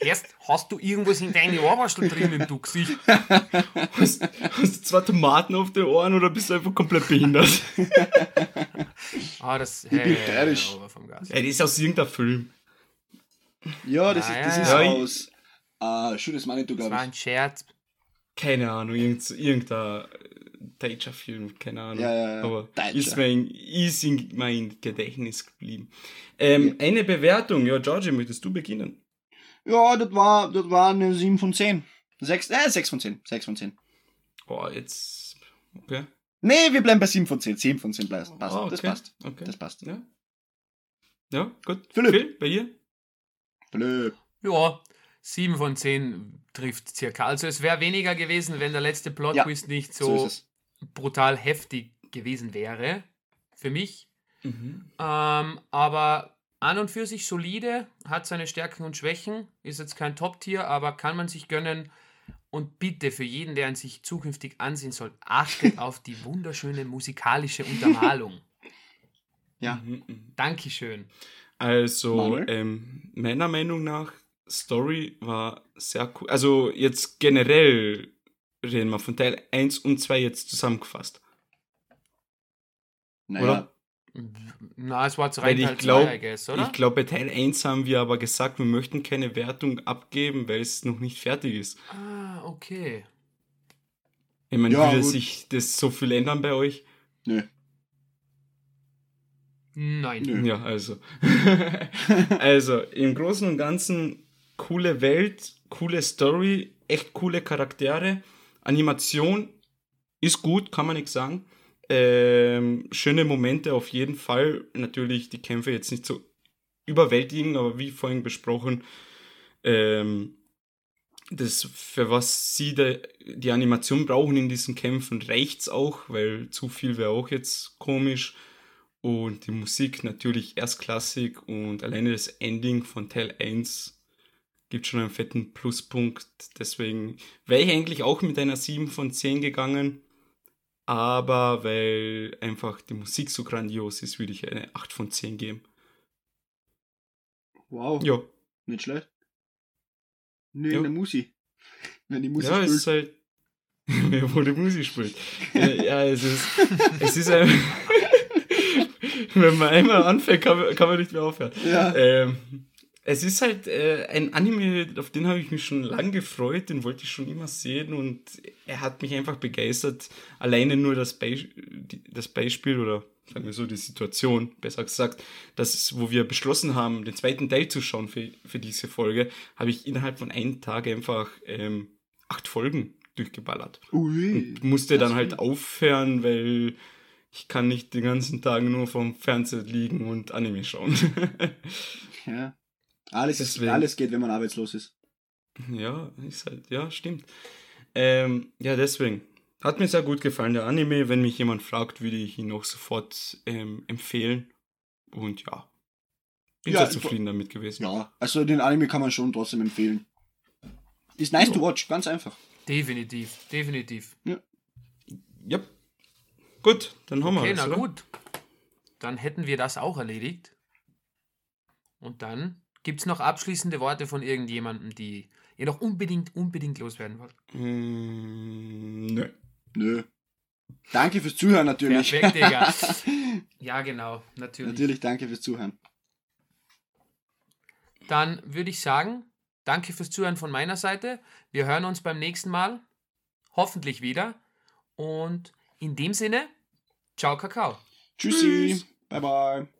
Erst hast du irgendwas in deine Ohrwaschel drinnen, du Gesicht. Hast, hast du zwei Tomaten auf den Ohren oder bist du einfach komplett behindert? ah, das, hey, ich bin bayerisch. Ja, das ist aus irgendeinem Film. Ja, das, ah, ist, das ja, ist aus uh, Schönes Manitou, glaube ich. Das war ein Scherz. Keine Ahnung, irgendein, irgendein deutscher Film, keine Ahnung. Ja, ja, ja. Aber ist, mein, ist in mein Gedächtnis geblieben. Ähm, ja. Eine Bewertung, ja, Georgie, möchtest du beginnen? Ja, das war, das war eine 7 von 10. 6, äh, 6 von 10. 6 von 10. Boah, jetzt. Okay. Nee, wir bleiben bei 7 von 10. 7 von 10 passt. Oh, okay. Das passt. Okay. Das passt. Ja. Ja, gut. Philipp. Phil, bei dir? Philipp. Ja, 7 von 10 trifft circa. Also es wäre weniger gewesen, wenn der letzte Plot-Twist ja, nicht so, so brutal heftig gewesen wäre. Für mich. Mhm. Ähm, aber an und für sich solide, hat seine Stärken und Schwächen, ist jetzt kein Top-Tier, aber kann man sich gönnen. Und bitte für jeden, der ihn sich zukünftig ansehen soll, achtet auf die wunderschöne musikalische Untermalung. Ja. Mhm. Dankeschön. Also, ähm, meiner Meinung nach, Story war sehr cool. Also, jetzt generell reden wir von Teil 1 und 2 jetzt zusammengefasst. Naja, Oder? Na, es war zu rein Teil glaub, 2, I guess, oder? Ich glaube, bei Teil 1 haben wir aber gesagt, wir möchten keine Wertung abgeben, weil es noch nicht fertig ist. Ah, okay. Ich meine, ja, würde gut. sich das so viel ändern bei euch? Nö. Nein. Nö. Ja, also. also, im Großen und Ganzen coole Welt, coole Story, echt coole Charaktere. Animation ist gut, kann man nichts sagen. Ähm, schöne Momente auf jeden Fall. Natürlich die Kämpfe jetzt nicht so überwältigend, aber wie vorhin besprochen, ähm, das, für was sie de, die Animation brauchen in diesen Kämpfen, reicht's auch, weil zu viel wäre auch jetzt komisch. Und die Musik natürlich erstklassig und alleine das Ending von Teil 1 gibt schon einen fetten Pluspunkt. Deswegen wäre ich eigentlich auch mit einer 7 von 10 gegangen. Aber weil einfach die Musik so grandios ist, würde ich eine 8 von 10 geben. Wow. Ja. Nicht schlecht. Nur ja. eine Musi. Wenn die Musik ja, spielt. Ja, es ist halt. wo die Musik spielt. ja, es ist. es ist ein. wenn man einmal anfängt, kann, kann man nicht mehr aufhören. Ja. Ähm, es ist halt äh, ein Anime, auf den habe ich mich schon lange gefreut, den wollte ich schon immer sehen und er hat mich einfach begeistert. Alleine nur das, Be das Beispiel oder sagen wir so die Situation, besser gesagt, dass wo wir beschlossen haben, den zweiten Teil zu schauen für, für diese Folge, habe ich innerhalb von einem Tag einfach ähm, acht Folgen durchgeballert. Ui, und musste dann halt aufhören, weil ich kann nicht den ganzen Tag nur vom Fernseher liegen und Anime schauen. ja. Alles, Deswegen. alles geht, wenn man arbeitslos ist. Ja, ist halt, ja, stimmt. Ähm, ja, deswegen. Hat mir sehr gut gefallen, der Anime. Wenn mich jemand fragt, würde ich ihn auch sofort ähm, empfehlen. Und ja, bin ja, sehr zufrieden damit gewesen. Ja, also den Anime kann man schon trotzdem empfehlen. Ist nice ja. to watch, ganz einfach. Definitiv, definitiv. Ja. Ja. Gut, dann haben okay, wir es. Okay, na oder? gut. Dann hätten wir das auch erledigt. Und dann Gibt es noch abschließende Worte von irgendjemandem, die ihr noch unbedingt, unbedingt loswerden wollt? Mm, nö. Nö. Danke fürs Zuhören natürlich. Perfekt, Digga. ja, genau, natürlich. Natürlich, danke fürs Zuhören. Dann würde ich sagen, danke fürs Zuhören von meiner Seite. Wir hören uns beim nächsten Mal. Hoffentlich wieder. Und in dem Sinne, ciao, Kakao. Tschüssi. Tschüss. Bye, bye.